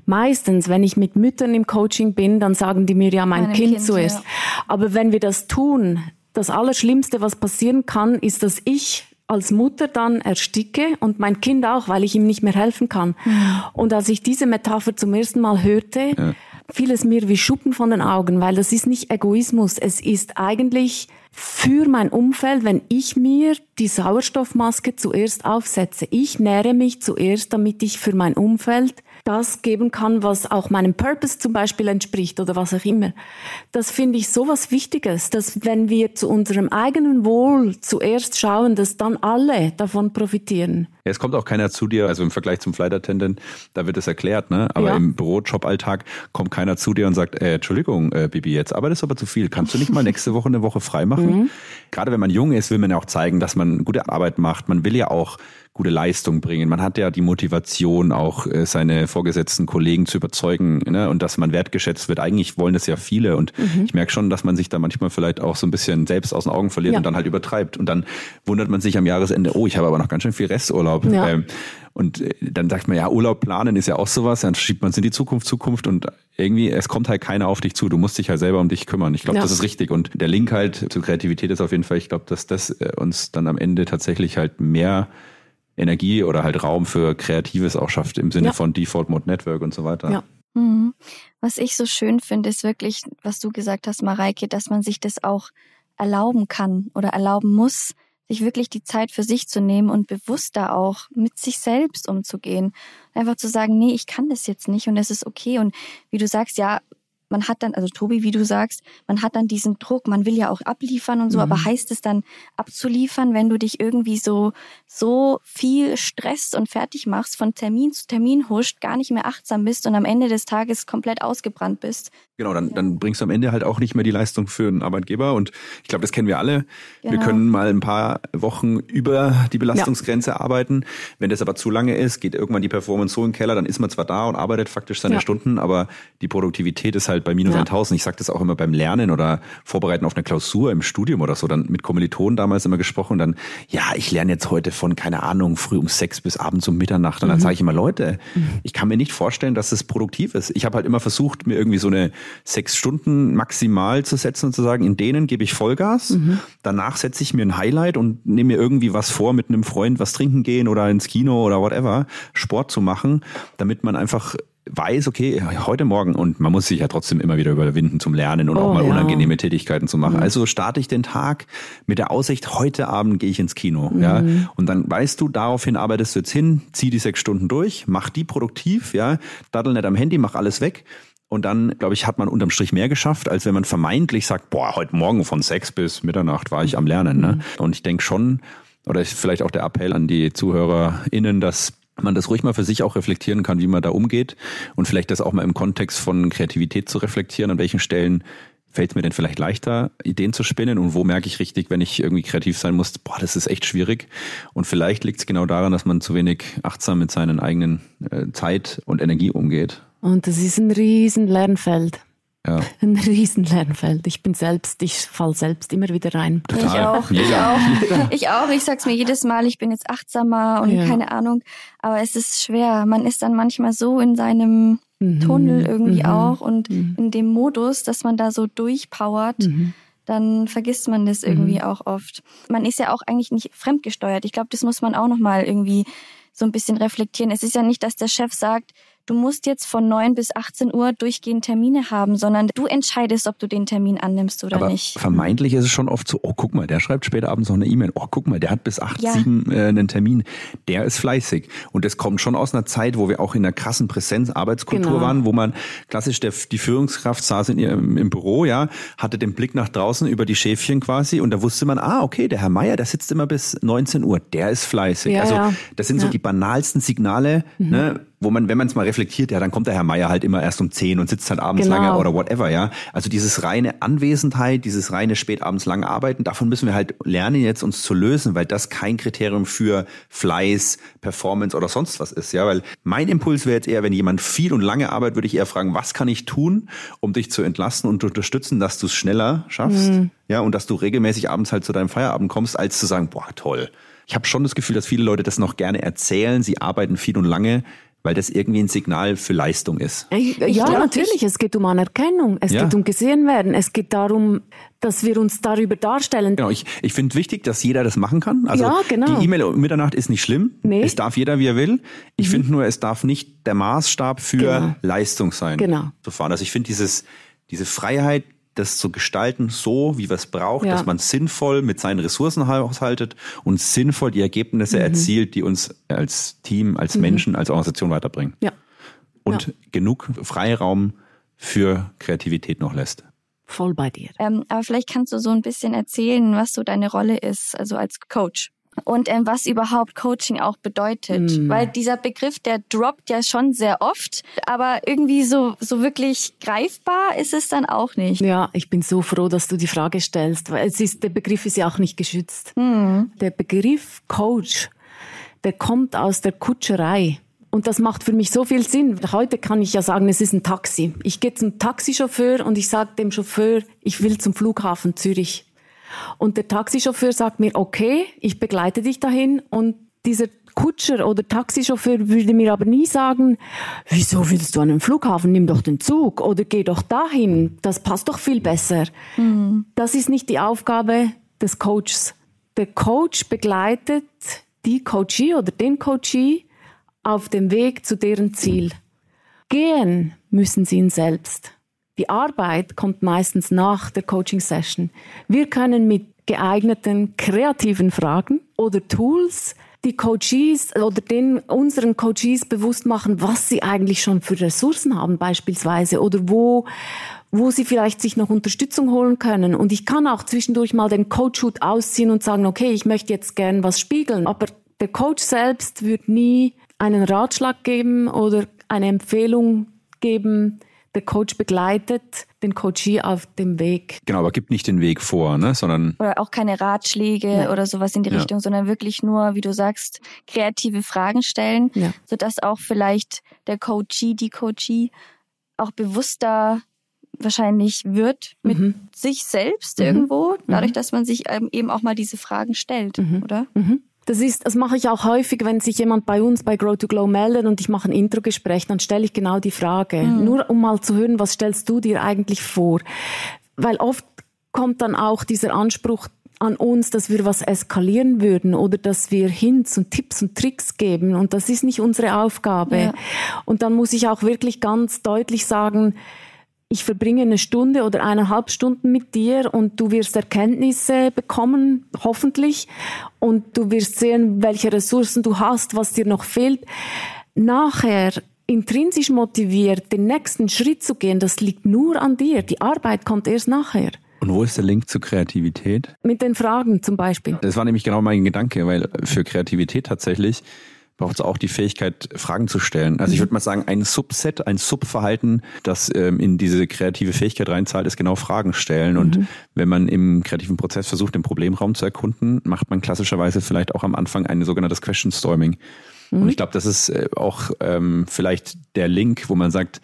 Meistens, wenn ich mit Müttern im Coaching bin, dann sagen die mir ja mein kind, kind, zuerst. Ja. Aber wenn wir das tun, das Allerschlimmste, was passieren kann, ist, dass ich als Mutter dann ersticke und mein Kind auch, weil ich ihm nicht mehr helfen kann. Mhm. Und als ich diese Metapher zum ersten Mal hörte, ja fiel es mir wie Schuppen von den Augen, weil das ist nicht Egoismus, es ist eigentlich für mein Umfeld, wenn ich mir die Sauerstoffmaske zuerst aufsetze. Ich nähre mich zuerst, damit ich für mein Umfeld das geben kann, was auch meinem Purpose zum Beispiel entspricht oder was auch immer. Das finde ich so was Wichtiges, dass wenn wir zu unserem eigenen Wohl zuerst schauen, dass dann alle davon profitieren. Ja, es kommt auch keiner zu dir, also im Vergleich zum Flight Attendant, da wird es erklärt, ne? Aber ja. im Büro-Job-Alltag kommt keiner zu dir und sagt, äh, Entschuldigung, äh, Bibi, jetzt arbeitest du aber zu viel. Kannst du nicht mal nächste Woche eine Woche frei machen? Mhm. Gerade wenn man jung ist, will man ja auch zeigen, dass man gute Arbeit macht. Man will ja auch gute Leistung bringen. Man hat ja die Motivation, auch äh, seine vorgesetzten Kollegen zu überzeugen ne? und dass man wertgeschätzt wird. Eigentlich wollen das ja viele und mhm. ich merke schon, dass man sich da manchmal vielleicht auch so ein bisschen selbst aus den Augen verliert ja. und dann halt übertreibt. Und dann wundert man sich am Jahresende, oh, ich habe aber noch ganz schön viel Resturlaub. Ja. Ähm, und äh, dann sagt man, ja, Urlaub planen ist ja auch sowas, dann schiebt man es in die Zukunft, Zukunft und irgendwie, es kommt halt keiner auf dich zu. Du musst dich halt selber um dich kümmern. Ich glaube, ja. das ist richtig. Und der Link halt zur Kreativität ist auf jeden Fall, ich glaube, dass das äh, uns dann am Ende tatsächlich halt mehr Energie oder halt Raum für Kreatives auch schafft im Sinne ja. von Default Mode Network und so weiter. Ja. Mhm. Was ich so schön finde, ist wirklich, was du gesagt hast, Mareike, dass man sich das auch erlauben kann oder erlauben muss, sich wirklich die Zeit für sich zu nehmen und bewusster auch mit sich selbst umzugehen. Einfach zu sagen, nee, ich kann das jetzt nicht und es ist okay. Und wie du sagst, ja, man hat dann, also Tobi, wie du sagst, man hat dann diesen Druck, man will ja auch abliefern und so, mhm. aber heißt es dann abzuliefern, wenn du dich irgendwie so, so viel stresst und fertig machst, von Termin zu Termin huscht, gar nicht mehr achtsam bist und am Ende des Tages komplett ausgebrannt bist? Genau, dann, dann bringst du am Ende halt auch nicht mehr die Leistung für einen Arbeitgeber und ich glaube, das kennen wir alle. Genau. Wir können mal ein paar Wochen über die Belastungsgrenze ja. arbeiten. Wenn das aber zu lange ist, geht irgendwann die Performance so in den Keller, dann ist man zwar da und arbeitet faktisch seine ja. Stunden, aber die Produktivität ist halt halt bei minus ja. 1000. Ich sage das auch immer beim Lernen oder Vorbereiten auf eine Klausur im Studium oder so. Dann mit Kommilitonen damals immer gesprochen und dann, ja, ich lerne jetzt heute von, keine Ahnung, früh um sechs bis abends um Mitternacht. Und dann mhm. sage ich immer, Leute, mhm. ich kann mir nicht vorstellen, dass das produktiv ist. Ich habe halt immer versucht, mir irgendwie so eine sechs Stunden maximal zu setzen und zu sagen, in denen gebe ich Vollgas. Mhm. Danach setze ich mir ein Highlight und nehme mir irgendwie was vor, mit einem Freund was trinken gehen oder ins Kino oder whatever, Sport zu machen, damit man einfach weiß, okay, heute Morgen und man muss sich ja trotzdem immer wieder überwinden zum Lernen und oh, auch mal ja. unangenehme Tätigkeiten zu machen. Mhm. Also starte ich den Tag mit der Aussicht, heute Abend gehe ich ins Kino, mhm. ja. Und dann weißt du, daraufhin arbeitest du jetzt hin, zieh die sechs Stunden durch, mach die produktiv, ja, daddel nicht am Handy, mach alles weg. Und dann, glaube ich, hat man unterm Strich mehr geschafft, als wenn man vermeintlich sagt, boah, heute Morgen von sechs bis Mitternacht war ich am Lernen. Ne? Mhm. Und ich denke schon, oder vielleicht auch der Appell an die ZuhörerInnen, dass man das ruhig mal für sich auch reflektieren kann, wie man da umgeht und vielleicht das auch mal im Kontext von Kreativität zu reflektieren, an welchen Stellen fällt es mir denn vielleicht leichter, Ideen zu spinnen und wo merke ich richtig, wenn ich irgendwie kreativ sein muss, boah, das ist echt schwierig. Und vielleicht liegt es genau daran, dass man zu wenig achtsam mit seinen eigenen äh, Zeit und Energie umgeht. Und das ist ein riesen Lernfeld. Ja. Ein Riesenlernfeld. Ich bin selbst, ich fall selbst immer wieder rein. Total. Ich auch, ich auch. Ich auch. Ich sag's mir jedes Mal, ich bin jetzt achtsamer und ja. keine Ahnung. Aber es ist schwer. Man ist dann manchmal so in seinem mhm. Tunnel irgendwie mhm. auch und mhm. in dem Modus, dass man da so durchpowert. Mhm. Dann vergisst man das irgendwie mhm. auch oft. Man ist ja auch eigentlich nicht fremdgesteuert. Ich glaube, das muss man auch nochmal irgendwie so ein bisschen reflektieren. Es ist ja nicht, dass der Chef sagt, du musst jetzt von 9 bis 18 Uhr durchgehend Termine haben, sondern du entscheidest, ob du den Termin annimmst oder Aber nicht. Vermeintlich ist es schon oft so, oh, guck mal, der schreibt später abends noch eine E-Mail. Oh, guck mal, der hat bis 8, ja. 7 äh, einen Termin. Der ist fleißig. Und das kommt schon aus einer Zeit, wo wir auch in einer krassen Präsenz Arbeitskultur genau. waren, wo man klassisch der, die Führungskraft saß in ihrem, im Büro, ja, hatte den Blick nach draußen über die Schäfchen quasi und da wusste man, ah, okay, der Herr Meier, der sitzt immer bis 19 Uhr, der ist fleißig. Ja, also das sind ja. so die banalsten Signale, mhm. ne, wo man, wenn man es mal reflektiert, ja, dann kommt der Herr Meier halt immer erst um zehn und sitzt halt abends genau. lange oder whatever, ja. Also dieses reine Anwesenheit, dieses reine spätabends lange Arbeiten, davon müssen wir halt lernen, jetzt uns zu lösen, weil das kein Kriterium für Fleiß, Performance oder sonst was ist, ja. Weil mein Impuls wäre jetzt eher, wenn jemand viel und lange arbeitet, würde ich eher fragen, was kann ich tun, um dich zu entlasten und zu unterstützen, dass du es schneller schaffst, mhm. ja, und dass du regelmäßig abends halt zu deinem Feierabend kommst, als zu sagen, boah, toll. Ich habe schon das Gefühl, dass viele Leute das noch gerne erzählen. Sie arbeiten viel und lange weil das irgendwie ein Signal für Leistung ist. ja, glaub, natürlich. Es geht um Anerkennung. Es ja. geht um gesehen werden. Es geht darum, dass wir uns darüber darstellen. Genau, ich, ich finde wichtig, dass jeder das machen kann. Also ja, genau. die E-Mail um Mitternacht ist nicht schlimm. Nee. Es darf jeder, wie er will. Ich mhm. finde nur, es darf nicht der Maßstab für genau. Leistung sein. Genau. Zu fahren. Also ich finde dieses, diese Freiheit, das zu gestalten, so wie wir es braucht, ja. dass man sinnvoll mit seinen Ressourcen haushaltet und sinnvoll die Ergebnisse mhm. erzielt, die uns als Team, als mhm. Menschen, als Organisation weiterbringen. Ja. Und ja. genug Freiraum für Kreativität noch lässt. Voll bei dir. Ähm, aber vielleicht kannst du so ein bisschen erzählen, was so deine Rolle ist, also als Coach und ähm, was überhaupt Coaching auch bedeutet. Mm. Weil dieser Begriff, der droppt ja schon sehr oft, aber irgendwie so, so wirklich greifbar ist es dann auch nicht. Ja, ich bin so froh, dass du die Frage stellst, weil es ist, der Begriff ist ja auch nicht geschützt. Mm. Der Begriff Coach, der kommt aus der Kutscherei. Und das macht für mich so viel Sinn. Heute kann ich ja sagen, es ist ein Taxi. Ich gehe zum Taxichauffeur und ich sage dem Chauffeur, ich will zum Flughafen Zürich. Und der Taxichauffeur sagt mir, okay, ich begleite dich dahin und dieser Kutscher oder Taxichauffeur würde mir aber nie sagen, wieso willst du an den Flughafen? Nimm doch den Zug oder geh doch dahin. Das passt doch viel besser. Mhm. Das ist nicht die Aufgabe des Coaches. Der Coach begleitet die Coachee oder den Coachee auf dem Weg zu deren Ziel. Gehen müssen sie ihn selbst. Die Arbeit kommt meistens nach der Coaching-Session. Wir können mit geeigneten kreativen Fragen oder Tools die Coaches oder den unseren Coaches bewusst machen, was sie eigentlich schon für Ressourcen haben beispielsweise oder wo wo sie vielleicht sich noch Unterstützung holen können. Und ich kann auch zwischendurch mal den Coachhut ausziehen und sagen, okay, ich möchte jetzt gern was spiegeln. Aber der Coach selbst wird nie einen Ratschlag geben oder eine Empfehlung geben, der Coach begleitet den Coachee auf dem Weg. Genau, aber gibt nicht den Weg vor, ne, sondern oder auch keine Ratschläge ja. oder sowas in die ja. Richtung, sondern wirklich nur, wie du sagst, kreative Fragen stellen, ja. sodass auch vielleicht der Coachee, die Coachee auch bewusster wahrscheinlich wird mit mhm. sich selbst mhm. irgendwo, dadurch, mhm. dass man sich eben auch mal diese Fragen stellt, mhm. oder? Mhm. Das ist, das mache ich auch häufig, wenn sich jemand bei uns bei Grow to Glow meldet und ich mache ein Intro-Gespräch, dann stelle ich genau die Frage. Mhm. Nur um mal zu hören, was stellst du dir eigentlich vor? Weil oft kommt dann auch dieser Anspruch an uns, dass wir was eskalieren würden oder dass wir Hints und Tipps und Tricks geben. Und das ist nicht unsere Aufgabe. Ja. Und dann muss ich auch wirklich ganz deutlich sagen, ich verbringe eine Stunde oder eineinhalb Stunden mit dir und du wirst Erkenntnisse bekommen, hoffentlich, und du wirst sehen, welche Ressourcen du hast, was dir noch fehlt. Nachher intrinsisch motiviert, den nächsten Schritt zu gehen, das liegt nur an dir. Die Arbeit kommt erst nachher. Und wo ist der Link zur Kreativität? Mit den Fragen zum Beispiel. Das war nämlich genau mein Gedanke, weil für Kreativität tatsächlich braucht es auch die Fähigkeit, Fragen zu stellen. Also ich mhm. würde mal sagen, ein Subset, ein Subverhalten, das ähm, in diese kreative Fähigkeit reinzahlt, ist genau Fragen stellen. Und mhm. wenn man im kreativen Prozess versucht, den Problemraum zu erkunden, macht man klassischerweise vielleicht auch am Anfang ein sogenanntes Question Storming. Mhm. Und ich glaube, das ist äh, auch ähm, vielleicht der Link, wo man sagt,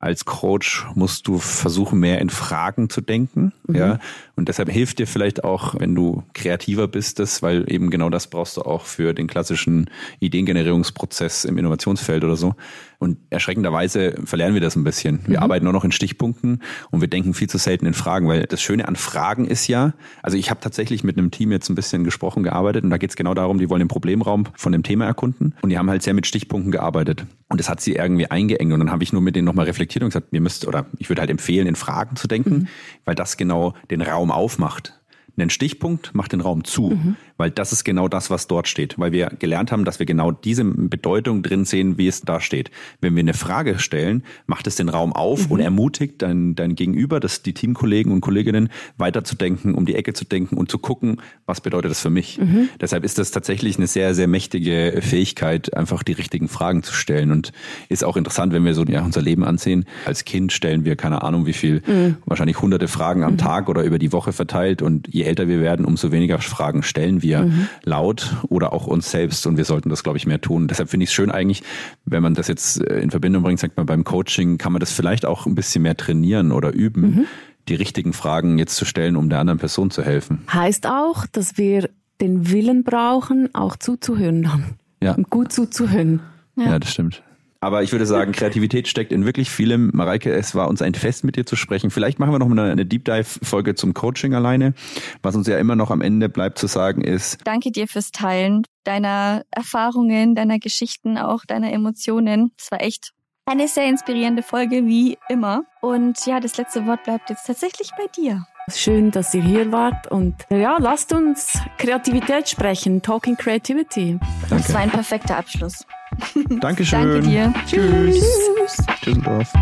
als Coach musst du versuchen, mehr in Fragen zu denken. Mhm. Ja. Und deshalb hilft dir vielleicht auch, wenn du kreativer bist, das, weil eben genau das brauchst du auch für den klassischen Ideengenerierungsprozess im Innovationsfeld oder so. Und erschreckenderweise verlernen wir das ein bisschen. Wir mhm. arbeiten nur noch in Stichpunkten und wir denken viel zu selten in Fragen, weil das Schöne an Fragen ist ja, also ich habe tatsächlich mit einem Team jetzt ein bisschen gesprochen, gearbeitet und da geht es genau darum, die wollen den Problemraum von dem Thema erkunden und die haben halt sehr mit Stichpunkten gearbeitet. Und das hat sie irgendwie eingeengt und dann habe ich nur mit denen nochmal reflektiert und gesagt, ihr müsst, oder ich würde halt empfehlen, in Fragen zu denken, mhm. weil das genau den Raum aufmacht. Ein Stichpunkt macht den Raum zu. Mhm weil das ist genau das, was dort steht, weil wir gelernt haben, dass wir genau diese Bedeutung drin sehen, wie es da steht. Wenn wir eine Frage stellen, macht es den Raum auf mhm. und ermutigt dein, dein Gegenüber, dass die Teamkollegen und Kolleginnen weiterzudenken, um die Ecke zu denken und zu gucken, was bedeutet das für mich. Mhm. Deshalb ist das tatsächlich eine sehr, sehr mächtige Fähigkeit, einfach die richtigen Fragen zu stellen und ist auch interessant, wenn wir so ja, unser Leben ansehen. Als Kind stellen wir keine Ahnung, wie viel, mhm. wahrscheinlich hunderte Fragen am mhm. Tag oder über die Woche verteilt und je älter wir werden, umso weniger Fragen stellen wir wir mhm. laut oder auch uns selbst und wir sollten das, glaube ich, mehr tun. Deshalb finde ich es schön eigentlich, wenn man das jetzt äh, in Verbindung bringt, sagt man beim Coaching, kann man das vielleicht auch ein bisschen mehr trainieren oder üben, mhm. die richtigen Fragen jetzt zu stellen, um der anderen Person zu helfen. Heißt auch, dass wir den Willen brauchen, auch zuzuhören dann. Ja. Und gut zuzuhören. Ja. ja, das stimmt. Aber ich würde sagen, Kreativität steckt in wirklich vielem. Mareike, es war uns ein Fest, mit dir zu sprechen. Vielleicht machen wir noch eine, eine Deep Dive-Folge zum Coaching alleine. Was uns ja immer noch am Ende bleibt zu sagen ist. Danke dir fürs Teilen deiner Erfahrungen, deiner Geschichten, auch deiner Emotionen. Es war echt eine sehr inspirierende Folge, wie immer. Und ja, das letzte Wort bleibt jetzt tatsächlich bei dir. Schön, dass ihr hier wart und ja, lasst uns Kreativität sprechen. Talking Creativity. Danke. Das war ein perfekter Abschluss. Dankeschön. Danke dir. Tschüss. Tschüss. Tschüss.